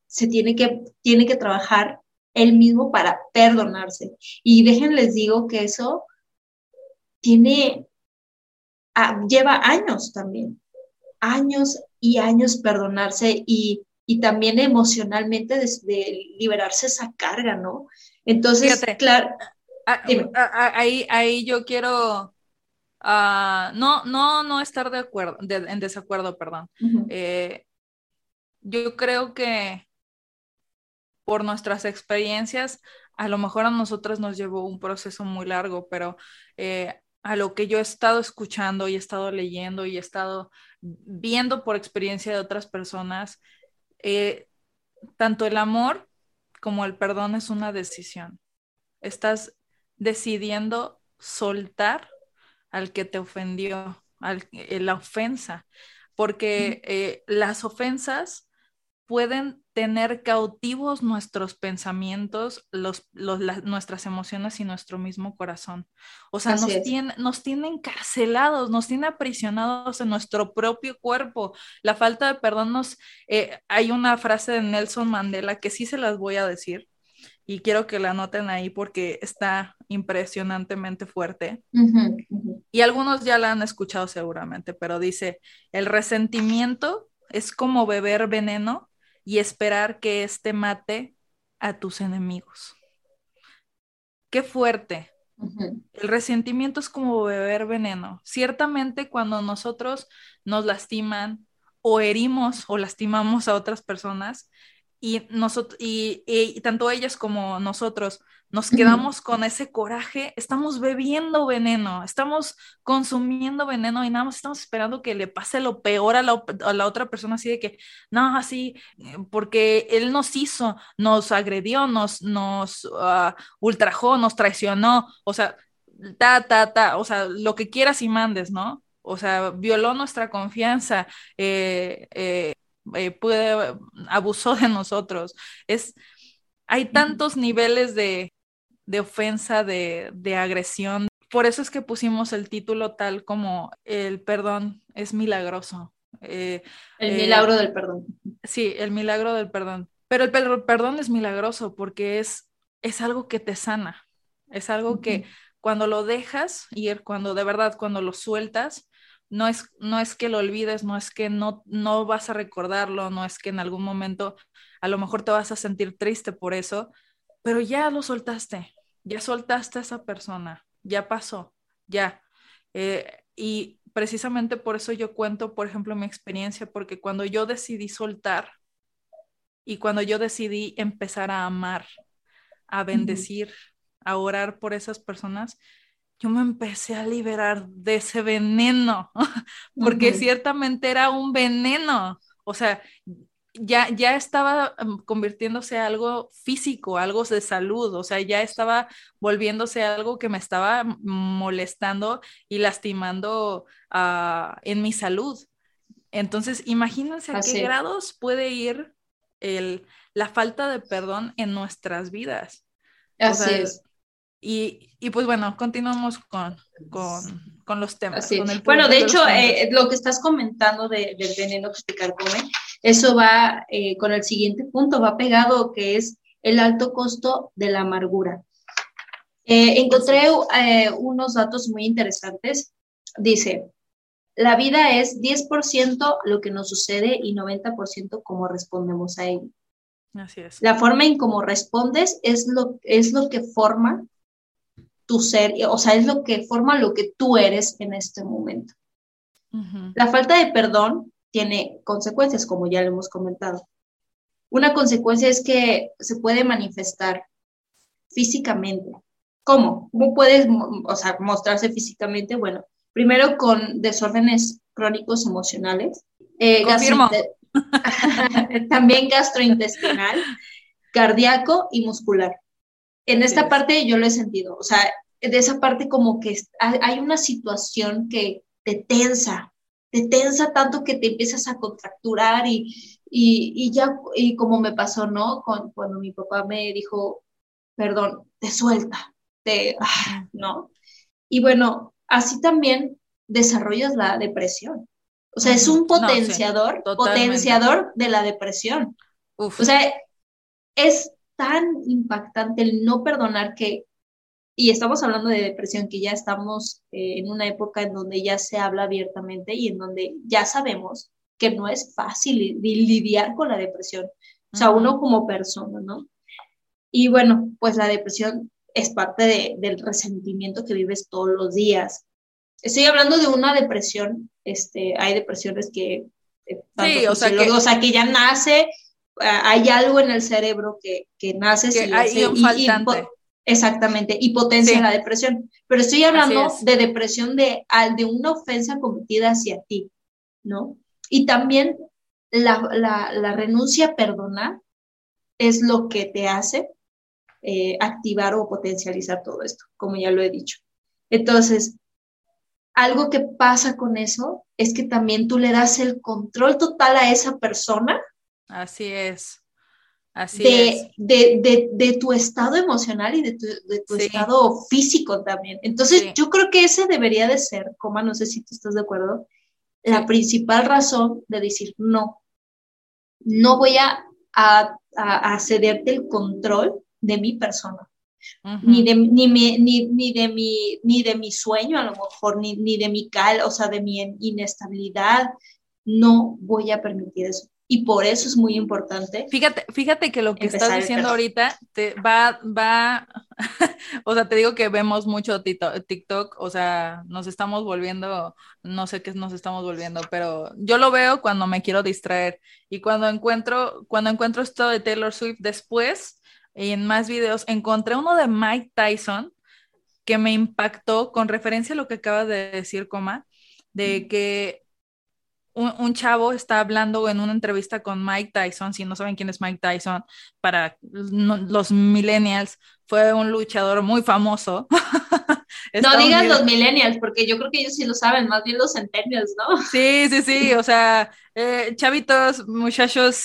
S5: se tiene que, tiene que trabajar él mismo para perdonarse. Y déjenles digo que eso tiene, ah, lleva años también, años y años perdonarse y, también emocionalmente de, liberarse esa carga, ¿no? Entonces, claro.
S4: Ahí, ahí yo quiero ah, no, no, no estar de acuerdo, en desacuerdo, perdón. Eh, yo creo que por nuestras experiencias, a lo mejor a nosotras nos llevó un proceso muy largo, pero eh, a lo que yo he estado escuchando y he estado leyendo y he estado viendo por experiencia de otras personas, eh, tanto el amor como el perdón es una decisión. Estás decidiendo soltar al que te ofendió, al, eh, la ofensa, porque las ofensas pueden tener cautivos nuestros pensamientos, los, nuestras emociones y nuestro mismo corazón. O sea, nos tiene, nos tiene encarcelados, nos tiene aprisionados en nuestro propio cuerpo. La falta de perdón nos... Eh, hay una frase de Nelson Mandela que sí se las voy a decir y quiero que la anoten ahí porque está impresionantemente fuerte. Y algunos ya la han escuchado seguramente, pero dice, el resentimiento es como beber veneno y esperar que éste mate a tus enemigos. Qué fuerte. El resentimiento es como beber veneno. Ciertamente cuando nosotros nos lastiman o herimos o lastimamos a otras personas y, nosotros, y tanto ellas como nosotros nos quedamos con ese coraje, estamos bebiendo veneno, estamos consumiendo veneno y nada más estamos esperando que le pase lo peor a la, otra persona, así de que, no, así, eh, porque él nos hizo, nos agredió, nos, nos ah, ultrajó, nos traicionó, o sea, ta, ta, ta, o sea, lo que quieras y mandes, ¿no? O sea, violó nuestra confianza, eh, eh, puede, abusó de nosotros. Es, hay tantos niveles de, de ofensa, de, agresión. Por eso es que pusimos el título tal como El perdón es milagroso.
S5: Eh, el eh, milagro del perdón.
S4: Sí, el milagro del perdón. Pero el perdón es milagroso porque es, es algo que te sana, es algo que cuando lo dejas ir, cuando de verdad, cuando lo sueltas, no es, no es que lo olvides, no es que no, no vas a recordarlo, no es que en algún momento a lo mejor te vas a sentir triste por eso, pero ya lo soltaste, ya soltaste a esa persona, ya pasó, ya. Eh, y precisamente por eso yo cuento, por ejemplo, mi experiencia, porque cuando yo decidí soltar y cuando yo decidí empezar a amar, a bendecir, a orar por esas personas, yo me empecé a liberar de ese veneno, porque ciertamente era un veneno. O sea, ya, ya estaba em, convirtiéndose a algo físico, algo de salud, o sea, ya estaba volviéndose algo que me estaba molestando y lastimando uh, en mi salud. Entonces, imagínense a qué grados puede ir el, la falta de perdón en nuestras vidas.
S5: Así es.
S4: Y, y, pues bueno, continuamos con, con, con los temas.
S5: bueno, de, hecho, eh, lo que estás comentando de, del veneno que te carcome, eso va eh, con el siguiente punto, va pegado, que es el alto costo de la amargura. Eh, encontré unos datos muy interesantes. Dice, la vida es 10% lo que nos sucede y 90% cómo respondemos a ello.
S4: Así es.
S5: La forma en cómo respondes es lo, es lo que forma tu ser, o sea, es lo que forma lo que tú eres en este momento. La falta de perdón tiene consecuencias, como ya lo hemos comentado. Una consecuencia es que se puede manifestar físicamente. ¿Cómo? ¿Cómo puedes o sea, mostrarse físicamente? Bueno, primero con desórdenes crónicos emocionales.
S4: Eh,
S5: también gastrointestinal, cardíaco y muscular en esta parte yo lo he sentido, o sea, de esa parte como que hay una situación que te tensa, te tensa tanto que te empiezas a contracturar y, y, ya, y como me pasó, ¿no? Con, cuando mi papá me dijo, perdón, te suelta, te, ah, ¿no? Y bueno, así también desarrollas la depresión. O sea, es un potenciador, potenciador de la depresión. O sea, es tan impactante el no perdonar que, y estamos hablando de depresión, que ya estamos eh, en una época en donde ya se habla abiertamente y en donde ya sabemos que no es fácil lidiar con la depresión, o sea, uno como persona, ¿no? Y bueno, pues la depresión es parte del resentimiento que vives todos los días. Estoy hablando de una depresión, este, hay depresiones que...
S4: Eh, sí, o sea, que,
S5: o sea, que ya nace hay algo en el cerebro que, que nace
S4: que hay un faltante.
S5: exactamente, y potencia la depresión. Pero estoy hablando de depresión de, de una ofensa cometida hacia ti, ¿no? Y también la, la, renuncia a perdonar es lo que te hace eh, activar o potencializar todo esto, como ya lo he dicho. Entonces, algo que pasa con eso es que también tú le das el control total a esa persona
S4: Así es. Así
S5: de,
S4: es.
S5: De, tu estado emocional y de tu, estado físico también. Entonces, yo creo que ese debería de ser, coma, no sé si tú estás de acuerdo, la principal razón de decir no. No voy a, a, cederte el control de mi persona. ni, de, ni, ni, de mi, ni de mi sueño, a lo mejor, ni, ni de mi cal, o sea, de mi inestabilidad. No voy a permitir eso y por eso es muy importante.
S4: Fíjate, fíjate que lo que estás diciendo ahorita te va, va, o sea, te digo que vemos mucho TikTok, o sea, nos estamos volviendo, no sé qué nos estamos volviendo, pero yo lo veo cuando me quiero distraer y cuando encuentro, cuando encuentro esto de Taylor Swift después, y en más videos, encontré uno de Mike Tyson que me impactó con referencia a lo que acaba de decir, coma, de que un, chavo está hablando en una entrevista con Mike Tyson, si no saben quién es Mike Tyson, para los millennials, fue un luchador muy famoso.
S5: no digas los millennials, porque yo creo que ellos sí lo saben, más bien los centennials, ¿no?
S4: Sí, sí, sí, o sea, eh, chavitos, muchachos,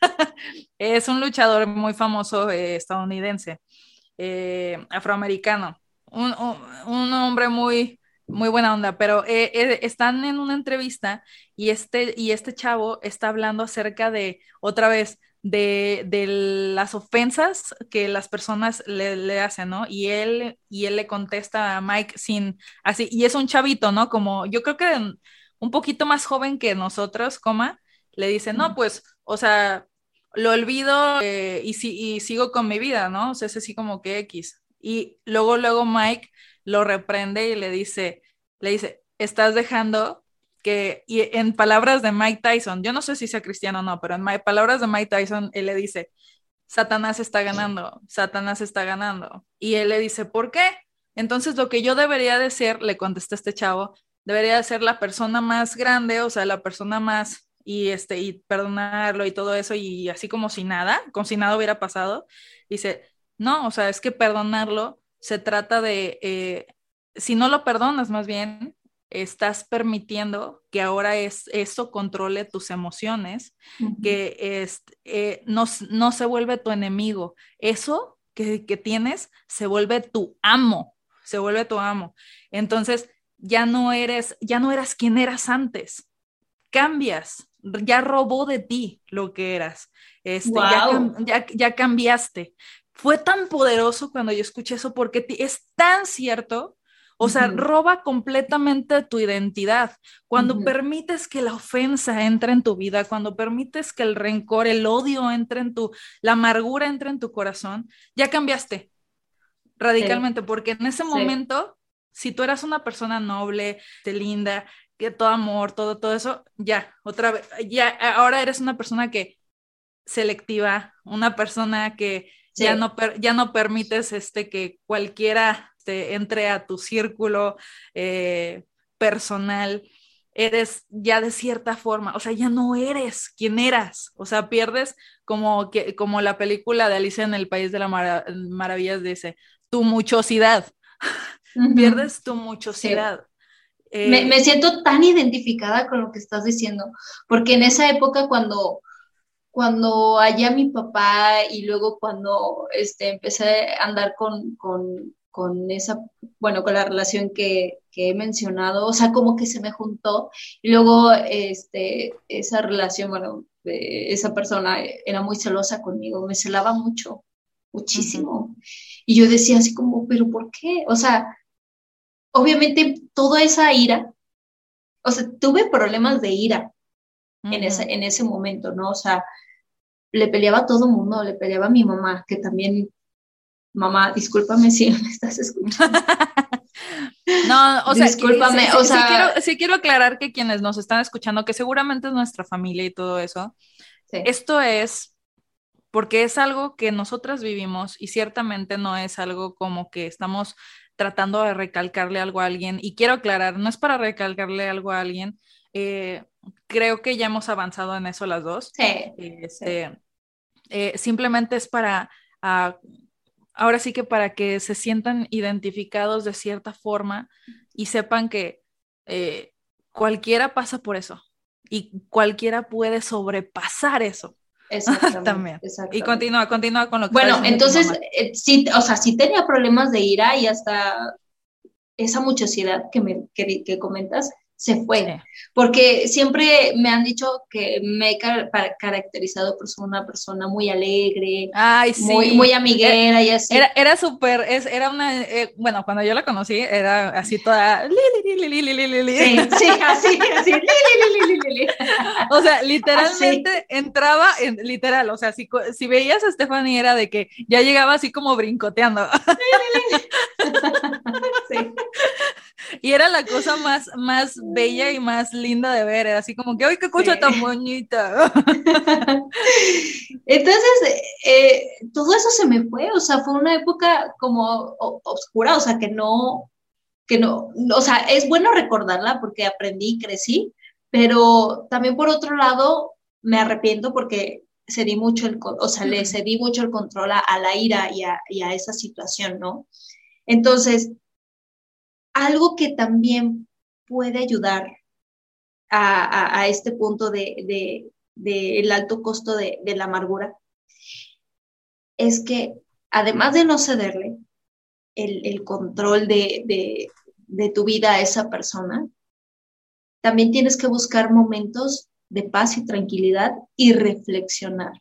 S4: es un luchador muy famoso eh, estadounidense, eh, afroamericano, un, un hombre muy muy buena onda, pero eh, eh, están en una entrevista y este, y este chavo está hablando acerca de, otra vez, de, de, las ofensas que las personas le, le, hacen, ¿no? Y él, y él le contesta a Mike sin, así, y es un chavito, ¿no? Como yo creo que un poquito más joven que nosotros, coma, le dice, no, pues, o sea, lo olvido eh, y, y sigo con mi vida, ¿no? O sea, es así como que X. Y luego, luego Mike lo reprende y le dice, le dice, estás dejando que, y en palabras de Mike Tyson, yo no sé si sea cristiano o no, pero en palabras de Mike Tyson, él le dice, Satanás está ganando, Satanás está ganando. Y él le dice, ¿por qué? Entonces lo que yo debería de ser, le contesta este chavo, debería de ser la persona más grande, o sea, la persona más, y este, y perdonarlo y todo eso, y así como si nada, como si nada hubiera pasado. Dice, no, o sea, es que perdonarlo se trata de, eh, si no lo perdonas más bien, estás permitiendo que ahora es, eso controle tus emociones, que es, eh, no, no, se vuelve tu enemigo. Eso que, que, tienes se vuelve tu amo, se vuelve tu amo. Entonces, ya no eres, ya no eras quien eras antes. Cambias, ya robó de ti lo que eras. Este, ya, ya cambiaste. Fue tan poderoso cuando yo escuché eso porque es tan cierto o sea, roba completamente tu identidad. Cuando permites que la ofensa entre en tu vida, cuando permites que el rencor, el odio entre en tu, la amargura entre en tu corazón, ya cambiaste radicalmente, porque en ese momento, si tú eras una persona noble, de linda, que todo amor, todo, todo eso, ya, otra vez, ya, ahora eres una persona que selectiva, una persona que ya no, ya no permites este, que cualquiera este, entre a tu círculo eh, personal, eres ya de cierta forma, o sea, ya no eres quien eras, o sea, pierdes como, que, como la película de Alicia en el País de las Maravillas dice, tu muchosidad, pierdes tu muchosidad.
S5: me, me, siento tan identificada con lo que estás diciendo, porque en esa época cuando, cuando hallé a mi papá y luego cuando este, empecé a andar con, con, con esa, bueno, con la relación que, que, he mencionado, o sea, como que se me juntó y luego este, esa relación, bueno, esa persona era muy celosa conmigo, me celaba mucho, muchísimo. Y yo decía así como, pero ¿por qué? O sea, obviamente toda esa ira, o sea, tuve problemas de ira en, ese, en ese momento, ¿no? O sea, le peleaba a todo el mundo, le peleaba a mi mamá, que también mamá, discúlpame si me estás escuchando.
S4: No, o sea, discúlpame, sí, o sea, sí quiero, aclarar que quienes nos están escuchando, que seguramente es nuestra familia y todo eso, esto es porque es algo que nosotras vivimos y ciertamente no es algo como que estamos tratando de recalcarle algo a alguien. Y quiero aclarar, no es para recalcarle algo a alguien. Eh, creo que ya hemos avanzado en eso las dos.
S5: Sí.
S4: Este, eh, simplemente es para ahora sí que para que se sientan identificados de cierta forma y sepan que eh, cualquiera pasa por eso y cualquiera puede sobrepasar eso.
S5: Exactamente,
S4: Y continúa, continúa con lo que
S5: Bueno, entonces, eh, sí, o sea, sí tenía problemas de ira y hasta esa muchosidad que, me, que comentas, se fue. Porque siempre me han dicho que me he caracterizado por ser una persona muy alegre, muy, muy amiguera y así.
S4: Era, era súper, era una, eh, bueno, cuando yo la conocí era así toda,
S5: sí, sí, así, así,
S4: o sea, literalmente entraba, en, literal, o sea, si, si veías a Stephanie era de que ya llegaba así como brincoteando. sí. Y era la cosa más, más bella y más linda de ver, era así como que, ¡ay, qué cosa tan bonita!
S5: Entonces, eh, todo eso se me fue, o sea, fue una época como oscura, o sea, que no, que no, o sea, es bueno recordarla porque aprendí y crecí, pero también por otro lado, me arrepiento porque cedí mucho el, o sea, le cedí mucho el control a, la ira y a, y a esa situación, ¿no? Entonces, algo que también puede ayudar a, este punto de, el alto costo de, la amargura es que además de no cederle el, control de, tu vida a esa persona, también tienes que buscar momentos de paz y tranquilidad y reflexionar.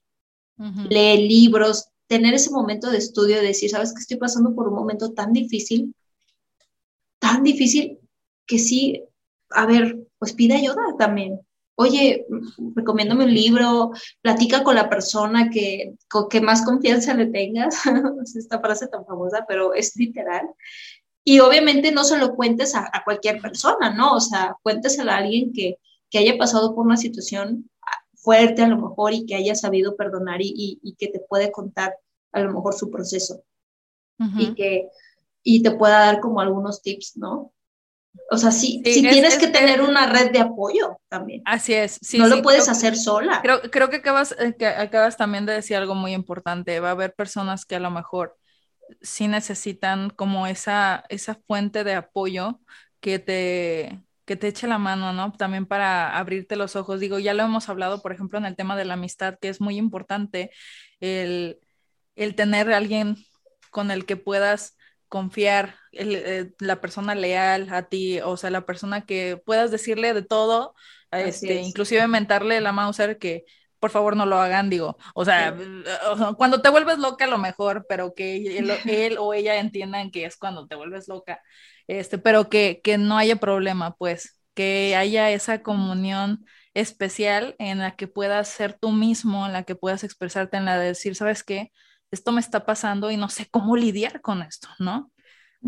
S5: lee libros, tener ese momento de estudio, de decir, sabes que estoy pasando por un momento tan difícil, tan difícil, que sí, a ver, pues pide ayuda también. Oye, recomiéndame un libro, platica con la persona que, con que más confianza le tengas. Esta frase tan famosa, pero es literal. Y obviamente no se lo cuentes a, cualquier persona, ¿no? O sea, cuénteselo a alguien que, que haya pasado por una situación fuerte a lo mejor y que haya sabido perdonar y, y, que te puede contar a lo mejor su proceso y que y te pueda dar como algunos tips, ¿no? O sea, sí, sí, tienes que tener una red de apoyo también.
S4: Así es.
S5: Sí, no lo puedes hacer sola.
S4: Creo, creo que, acabas, eh, que acabas también de decir algo muy importante. Va a haber personas que a lo mejor sí necesitan como esa, esa fuente de apoyo que te, que te eche la mano, ¿no? También para abrirte los ojos. Digo, ya lo hemos hablado, por ejemplo, en el tema de la amistad, que es muy importante el, el tener a alguien con el que puedas confiar, eh, la persona leal a ti, o sea, la persona que puedas decirle de todo, este, inclusive mentarle la Mauser que por favor no lo hagan, digo, o sea, cuando te vuelves loca a lo mejor, pero que él, él o ella entiendan que es cuando te vuelves loca este, pero que, que no haya problema, pues, que haya esa comunión especial en la que puedas ser tú mismo, en la que puedas expresarte, en la de decir, ¿sabes qué? Esto me está pasando y no sé cómo lidiar con esto, ¿no?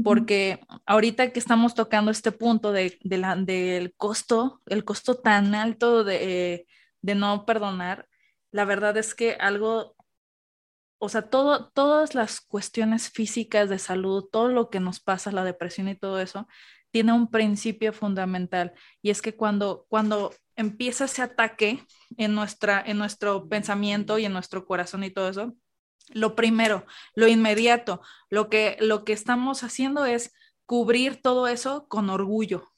S4: Porque ahorita que estamos tocando este punto de, de la, del costo, el costo tan alto de, de no perdonar, la verdad es que algo o sea, todo, todas las cuestiones físicas de salud, todo lo que nos pasa, la depresión y todo eso, tiene un principio fundamental y es que cuando, cuando empieza ese ataque en, nuestra, en nuestro pensamiento y en nuestro corazón y todo eso, lo primero, lo inmediato, lo que, lo que estamos haciendo es cubrir todo eso con orgullo.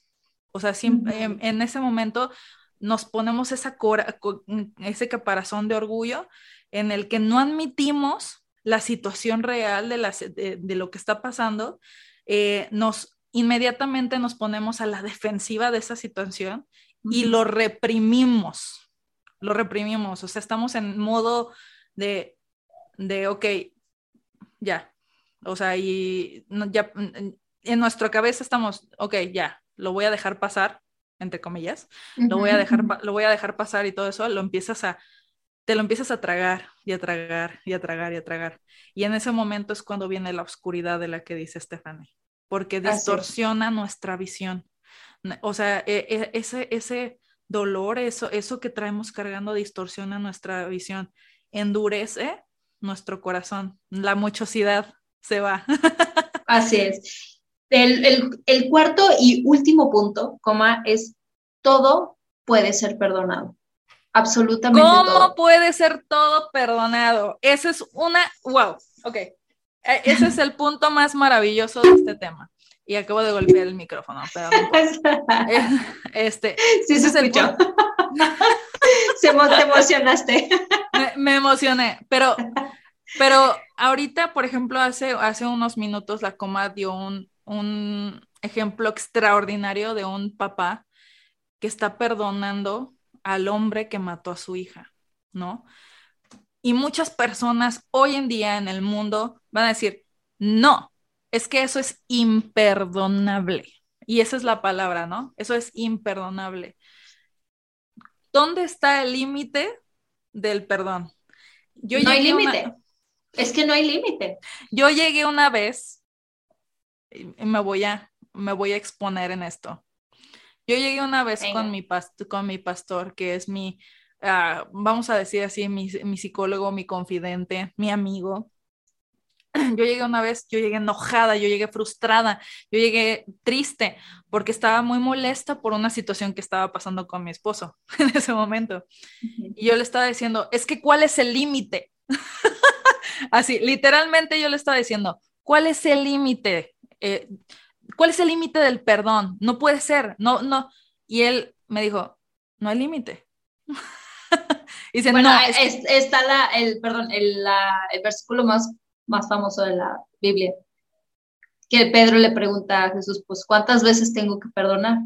S4: O sea, siempre, en, ese momento nos ponemos esa cora, ese caparazón de orgullo en el que no admitimos la situación real de, de, lo que está pasando, eh, nos inmediatamente nos ponemos a la defensiva de esa situación y lo reprimimos, lo reprimimos, o sea, estamos en modo de, de ok, ya, o sea, y ya en nuestra cabeza estamos, ok, ya, lo voy a dejar pasar, entre comillas, lo, voy a dejar, lo voy a dejar pasar y todo eso, lo empiezas a, te lo empiezas a tragar y a tragar y a tragar y a tragar. Y en ese momento es cuando viene la oscuridad de la que dice Stephanie, porque distorsiona nuestra visión. O sea, e, e, ese, ese dolor, eso, eso que traemos cargando distorsiona nuestra visión, endurece nuestro corazón, la muchosidad se va.
S5: Así es. El, el, el cuarto y último punto, coma, es todo puede ser perdonado. Absolutamente.
S4: ¿Cómo puede ser todo perdonado? Esa es una, wow, ok. E, ese es el punto más maravilloso de este tema. Y acabo de golpear el micrófono, pero eh, este,
S5: sí, se escuchó. se te emocionaste.
S4: Me, emocioné, pero, pero ahorita, por ejemplo, hace, hace unos minutos la coma dio un, un ejemplo extraordinario de un papá que está perdonando al hombre que mató a su hija, ¿no? Y muchas personas hoy en día en el mundo van a decir, no, es que eso es imperdonable. Y esa es la palabra, ¿no? Eso es imperdonable. ¿Dónde está el límite del perdón?
S5: Yo no hay límite. Es que no hay límite.
S4: Yo llegué una vez, y me voy a, me voy a exponer en esto. Yo llegué una vez con mi, con mi pastor, que es mi, ah, vamos a decir así, mi, mi psicólogo, mi confidente, mi amigo. Yo llegué una vez, yo llegué enojada, yo llegué frustrada, yo llegué triste porque estaba muy molesta por una situación que estaba pasando con mi esposo en ese momento. Y yo le estaba diciendo, es que ¿cuál es el límite? Así, literalmente yo le estaba diciendo, ¿cuál es el límite? Eh, ¿cuál es el límite del perdón? No puede ser, no, no. Y él me dijo, no hay límite.
S5: dice, bueno, no, está la, el, perdón, el, el versículo más, más famoso de la Biblia, que Pedro le pregunta a Jesús, pues, ¿cuántas veces tengo que perdonar?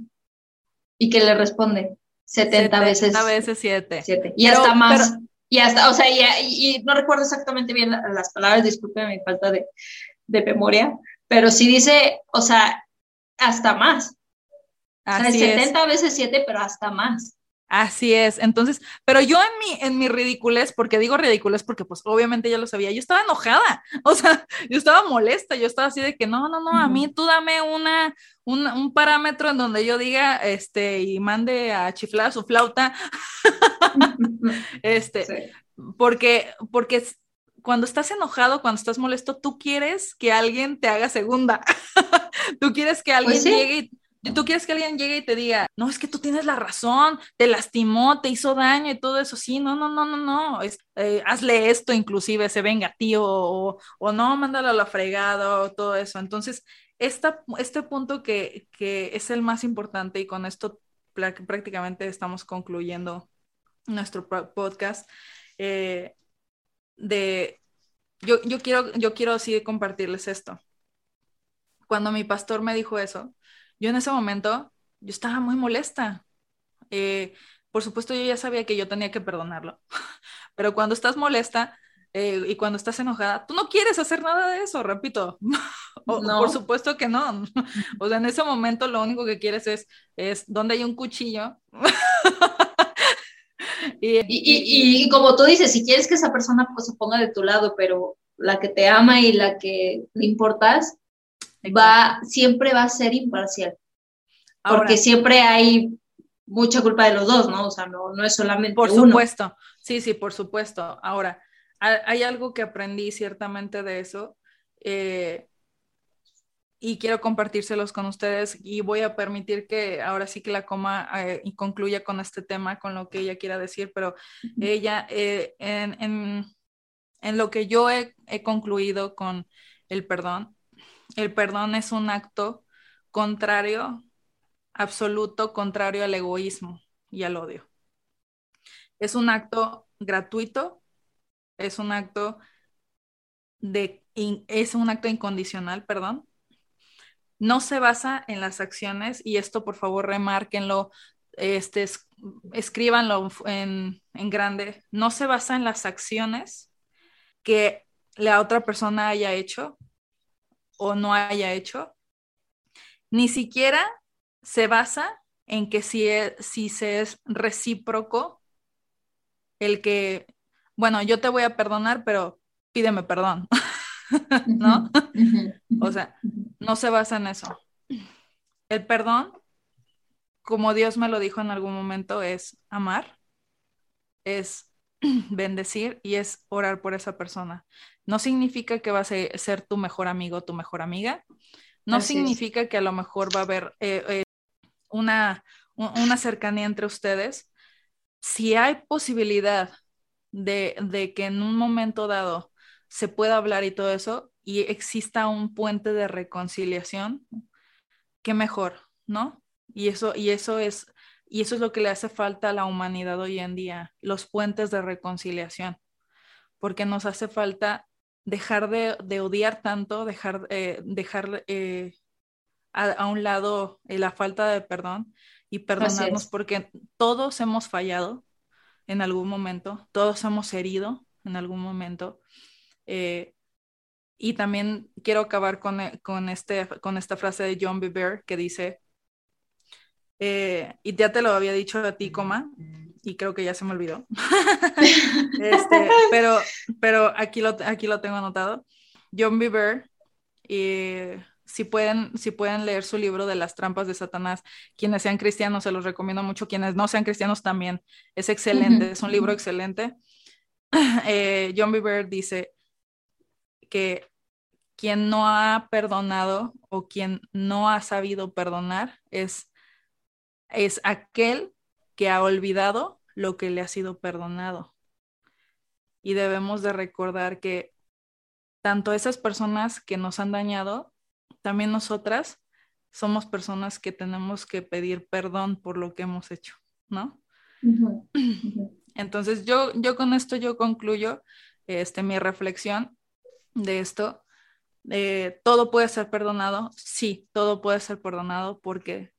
S5: Y que le responde, 70, 70 veces.
S4: 70 veces 7.
S5: Y hasta más. Y hasta, o sea, y, no recuerdo exactamente bien las palabras, disculpen mi falta de, de memoria, pero sí dice, o sea, hasta más. Así 70 veces 7, pero hasta más.
S4: Así es, entonces, pero yo en mi, en mi ridiculez, porque digo ridiculez porque pues obviamente ya lo sabía, yo estaba enojada, o sea, yo estaba molesta, yo estaba así de que no, no, no, a mí tú dame una, un, un parámetro en donde yo diga, este, y mande a chiflar su flauta, este, porque, porque cuando estás enojado, cuando estás molesto, tú quieres que alguien te haga segunda, tú quieres que alguien pues llegue y Tú quieres que alguien llegue y te diga, no, es que tú tienes la razón, te lastimó, te hizo daño y todo eso. Sí, no, no, no, no, no. Es, eh, hazle esto, inclusive, se venga tío, o, no, mándalo a la fregada, o todo eso. Entonces, esta, este punto que, que es el más importante, y con esto prácticamente estamos concluyendo nuestro podcast, eh, de, yo, yo, quiero, yo quiero así compartirles esto. Cuando mi pastor me dijo eso, yo en ese momento, yo estaba muy molesta. Eh, por supuesto, yo ya sabía que yo tenía que perdonarlo, pero cuando estás molesta eh, y cuando estás enojada, tú no quieres hacer nada de eso, repito. Por supuesto que no. O sea, en ese momento lo único que quieres es, es donde hay un cuchillo.
S5: y, y, como tú dices, si quieres que esa persona pues, se ponga de tu lado, pero la que te ama y la que le importas, va, siempre va a ser imparcial. porque siempre hay mucha culpa de los dos, ¿no? O sea, no, no es solamente
S4: Por supuesto, sí, sí, por supuesto. Ahora, hay algo que aprendí ciertamente de eso eh, y quiero compartírselos con ustedes y voy a permitir que ahora sí que la coma eh, y concluya con este tema, con lo que ella quiera decir, pero ella, eh, en, en, en, lo que yo he, he concluido con el perdón, el perdón es un acto contrario, absoluto, contrario al egoísmo y al odio. Es un acto gratuito, es un acto de es un acto incondicional, perdón. No se basa en las acciones y esto por favor remárquenlo, este, escríbanlo en, en grande. No se basa en las acciones que la otra persona haya hecho, o no haya hecho, ni siquiera se basa en que si, e, si se es recíproco el que, bueno, yo te voy a perdonar, pero pídeme perdón, ¿no? o sea, no se basa en eso. El perdón, como Dios me lo dijo en algún momento, es amar, es bendecir y es orar por esa persona. No significa que va a ser tu mejor amigo o tu mejor amiga. No significa que a lo mejor va a haber eh, eh, una, una cercanía entre ustedes. Si hay posibilidad de, de que en un momento dado se pueda hablar y todo eso y exista un puente de reconciliación, qué mejor, ¿no? Y eso, y eso es y eso es lo que le hace falta a la humanidad hoy en día, los puentes de reconciliación, porque nos hace falta dejar de, odiar tanto, dejar, eh, dejar eh, a, un lado eh, la falta de perdón y perdonarnos porque todos hemos fallado en algún momento, todos hemos herido en algún momento. y también quiero acabar con, con, este, con esta frase de John Bieber que dice, eh, y ya te lo había dicho a ti, coma, y creo que ya se me olvidó. este, pero, pero aquí lo, aquí lo tengo anotado. John Bieber, y si pueden, si pueden leer su libro de las trampas de Satanás, quienes sean cristianos se los recomiendo mucho, quienes no sean cristianos también, es excelente, es un libro excelente. Eh, John Bieber dice que quien no ha perdonado o quien no ha sabido perdonar es es aquel que ha olvidado lo que le ha sido perdonado. Y debemos de recordar que tanto esas personas que nos han dañado, también nosotras somos personas que tenemos que pedir perdón por lo que hemos hecho, ¿no? Entonces yo, yo con esto yo concluyo este, mi reflexión de esto. Eh, todo puede ser perdonado, sí, todo puede ser perdonado porque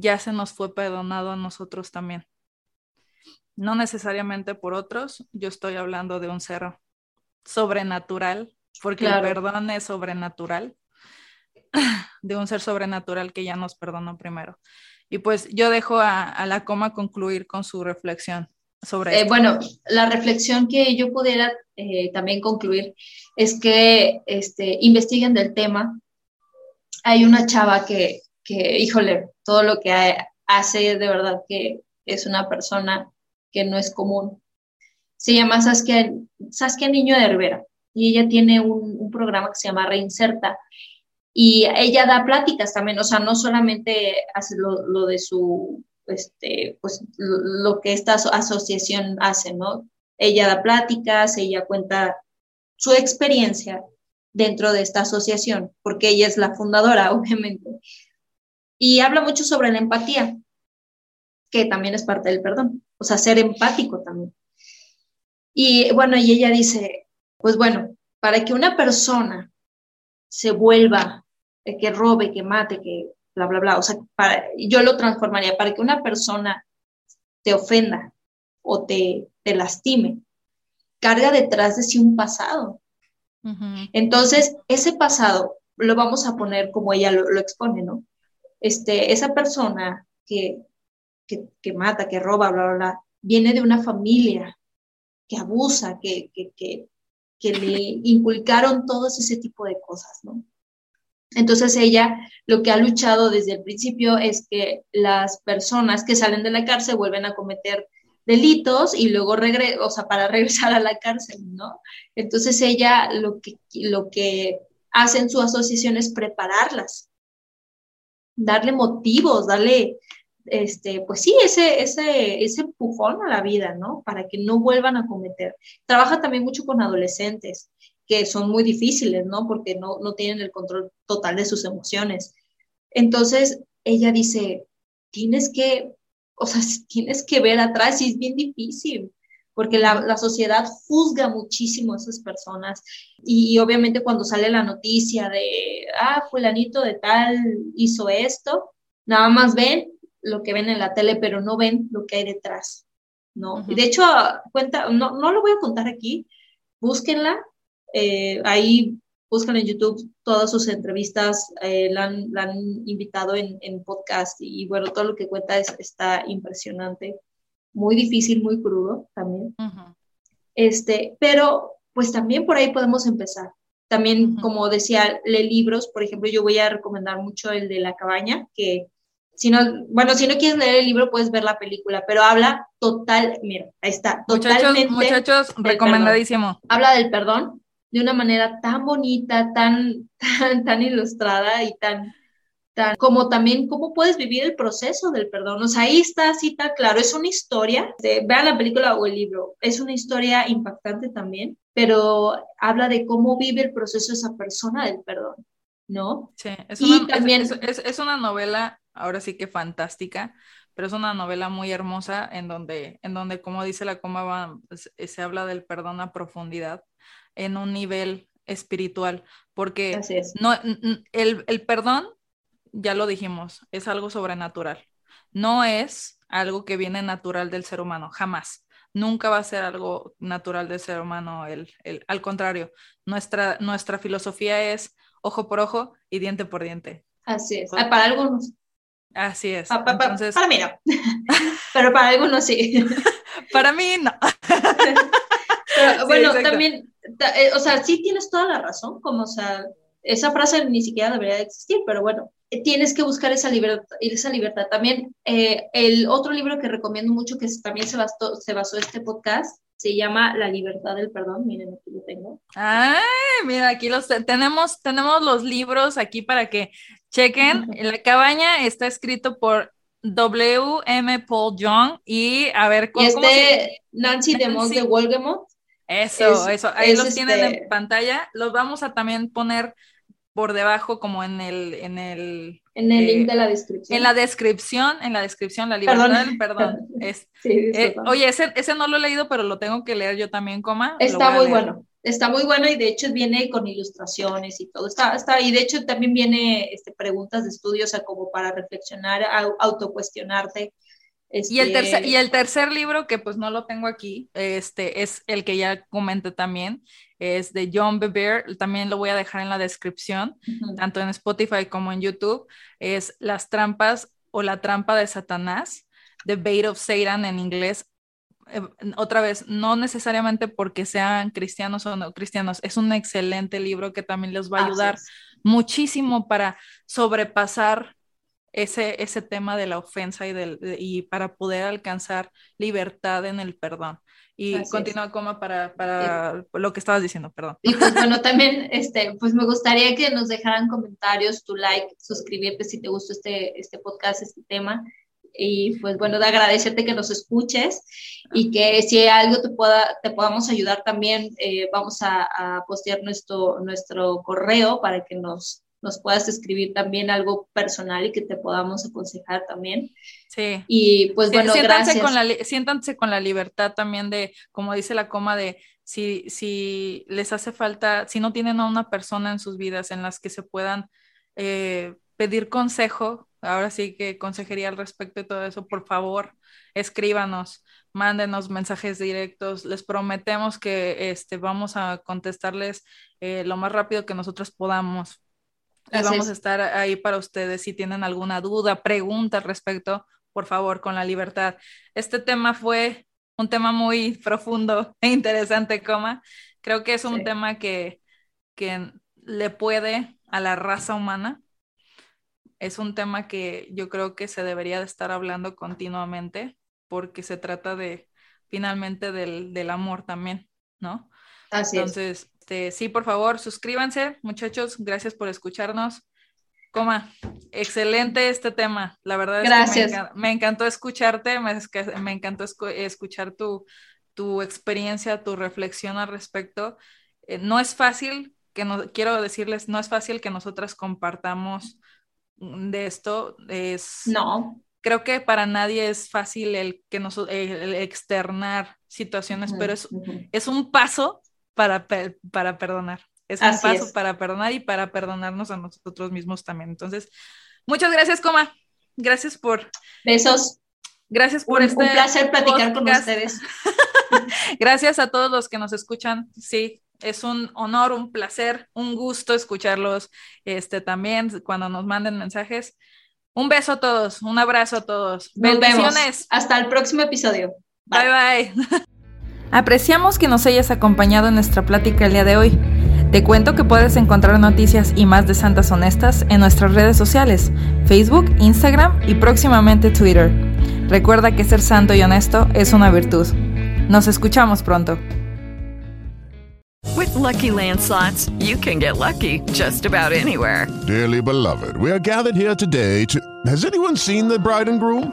S4: ya se nos fue perdonado a nosotros también. no necesariamente por otros, yo estoy hablando de un ser sobrenatural, porque el perdón es sobrenatural, de un ser sobrenatural que ya nos perdonó primero. Y pues yo dejo a, la coma concluir con su reflexión sobre
S5: eh, Bueno, la reflexión que yo pudiera eh, también concluir es que este, investiguen del tema. Hay una chava que, que, híjole, todo lo que hace de verdad que es una persona que no es común. Se llama Saskia, Saskia Niño de Herrera y ella tiene un, un programa que se llama Reinserta y ella da pláticas también, o sea, no solamente hace lo, de su, este, pues lo que esta asociación hace, ¿no? Ella da pláticas, ella cuenta su experiencia dentro de esta asociación, porque ella es la fundadora, obviamente. Y habla mucho sobre la empatía, que también es parte del perdón, o sea, ser empático también. Y bueno, y ella dice, pues bueno, para que una persona se vuelva, eh, que robe, que mate, que bla, bla, bla. O sea, para, yo lo transformaría para que una persona te ofenda o te, te lastime, carga detrás de sí un pasado. Entonces, ese pasado lo vamos a poner como ella lo, expone, ¿no? Este, esa persona que, que, mata, que roba, bla, bla, bla, viene de una familia que abusa, que, que, que, que le inculcaron todos ese tipo de cosas, ¿no? Entonces ella lo que ha luchado desde el principio es que las personas que salen de la cárcel vuelven a cometer delitos y luego regresan, o sea, para regresar a la cárcel, ¿no? Entonces ella lo que, lo que hace en su asociación es prepararlas, darle motivos, darle este, pues sí, ese, ese, ese empujón a la vida, ¿no? Para que no vuelvan a cometer. Trabaja también mucho con adolescentes, que son muy difíciles, ¿no? Porque no, no tienen el control total de sus emociones. Entonces, ella dice, tienes que, o sea, tienes que ver atrás y es bien difícil, porque la, la sociedad juzga muchísimo a esas personas. Y, obviamente cuando sale la noticia de, ah, fulanito de tal hizo esto, nada más ven lo que ven en la tele, pero no ven lo que hay detrás, ¿no? Y de hecho, cuenta, no, no lo voy a contar aquí, búsquenla, eh, ahí buscan en YouTube todas sus entrevistas, eh, la, han, la, han, invitado en, en, podcast y bueno, todo lo que cuenta es, está impresionante, muy difícil, muy crudo también. este, pero pues también por ahí podemos empezar. También, como decía, lee libros, por ejemplo, yo voy a recomendar mucho el de La Cabaña, que si no, bueno, si no quieres leer el libro, puedes ver la película, pero habla total, mira, ahí está,
S4: totalmente. Muchachos, recomendadísimo.
S5: Habla del perdón de una manera tan bonita, tan, tan, tan ilustrada y tan, como también cómo puedes vivir el proceso del perdón. O sea, ahí está así tan claro, es una historia, de, vean la película o el libro, es una historia impactante también, pero habla de cómo vive el proceso esa persona del perdón. ¿No?
S4: Sí, es una, también, es, es una novela ahora sí que fantástica, pero es una novela muy hermosa en donde, en donde como dice la coma, pues, eh, se habla del perdón a profundidad en un nivel espiritual, porque no, el, el perdón, ya lo dijimos, es algo sobrenatural, no es algo que viene natural del ser humano, jamás. Nunca va a ser algo natural del ser humano, el, el, al contrario, nuestra, nuestra filosofía es ojo por ojo y diente por diente.
S5: Así es. Ah, para algunos
S4: Así es.
S5: Para mí no. Pero para algunos sí.
S4: para mí no.
S5: bueno, también, eh, o sea, sí tienes toda la razón, como, o sea, esa frase ni siquiera debería existir, pero bueno, tienes que buscar esa libertad. Esa libertad. También eh, el otro libro que recomiendo mucho, que también se basó, se basó este podcast, se llama La libertad del perdón. Miren, aquí lo tengo.
S4: Ay, mira, aquí los tenemos, tenemos los libros aquí para que chequen. La cabaña está escrito por W. M. Paul Young y a ver
S5: cómo. Y este Nancy, de Moss de Wolgemont.
S4: Eso, eso. Ahí los tienen en este pantalla. Los vamos a también poner por debajo como en el en el
S5: en el link de la descripción.
S4: en la descripción en la descripción la libertad perdón, perdón es, eh, oye ese, ese no lo he leído pero lo tengo que leer yo también coma
S5: está muy bueno está muy bueno y de hecho viene con ilustraciones y todo está está y de hecho también viene este preguntas de estudio o sea como para reflexionar autocuestionarte
S4: Y, el tercer, y el tercer libro, que pues no lo tengo aquí, este, es el que ya comenté también, es de John Bevere, también lo voy a dejar en la descripción, tanto en Spotify como en YouTube, es Las trampas o la trampa de Satanás, The Bait of Satan en inglés. Eh, otra vez, no necesariamente porque sean cristianos o no cristianos, es un excelente libro que también les va a ayudar muchísimo para sobrepasar ese, ese tema de la ofensa y, del, y para poder alcanzar libertad en el perdón. Y continúa como para, para lo que estabas diciendo, perdón.
S5: Y pues bueno, también este, pues me gustaría que nos dejaran comentarios, tu like, suscribirte si te gustó este, este podcast, este tema. Y pues bueno, de agradecerte que nos escuches y que si algo te, pueda, te podamos ayudar también, eh, vamos a, a postear nuestro, nuestro correo para que nos, nos puedas escribir también algo personal y que te podamos aconsejar también.
S4: Sí.
S5: Y pues bueno,
S4: siéntanse
S5: gracias.
S4: Con la, siéntanse con la libertad también de, como dice la coma, de si, si les hace falta, si no tienen a una persona en sus vidas en las que se puedan eh, pedir consejo, ahora sí que consejería al respecto de todo eso, por favor, escríbanos, mándenos mensajes directos, les prometemos que este, vamos a contestarles eh, lo más rápido que nosotros podamos y vamos a estar ahí para ustedes si tienen alguna duda, pregunta al respecto, por favor, con la libertad. Este tema fue un tema muy profundo e interesante, coma. Creo que es un tema que, que le puede a la raza humana. Es un tema que yo creo que se debería de estar hablando continuamente porque se trata de finalmente del, del amor también, ¿no?
S5: Así
S4: Entonces, este, sí, por favor, suscríbanse, muchachos. Gracias por escucharnos. Coma, excelente este tema. La verdad es que me, encantó, escucharte, me, encantó escuchar tu, tu, experiencia, tu reflexión al respecto. Eh, no es fácil, que no, quiero decirles, no es fácil que nosotras compartamos de esto. Es,
S5: no.
S4: Creo que para nadie es fácil el, que nos, el externar situaciones, pero es, es un paso para, para perdonar. Es un paso para perdonar y para perdonarnos a nosotros mismos también. Entonces, muchas gracias, Coma. Gracias por.
S5: Besos.
S4: Gracias por
S5: un,
S4: este.
S5: Un placer platicar con ustedes.
S4: gracias a todos los que nos escuchan. Sí, es un honor, un placer, un gusto escucharlos este, también cuando nos manden mensajes. Un beso a todos, un abrazo a todos. Bendiciones.
S5: Hasta el próximo episodio.
S4: bye. bye. Apreciamos que nos hayas acompañado en nuestra plática el día de hoy. Te cuento que puedes encontrar noticias y más de Santas Honestas en nuestras redes sociales, Facebook, Instagram y próximamente Twitter. Recuerda que ser santo y honesto es una virtud. Nos escuchamos pronto.
S6: With lucky landslots, you can get lucky just about anywhere.
S7: Dearly beloved, we are gathered here today to. Has anyone seen the bride and groom?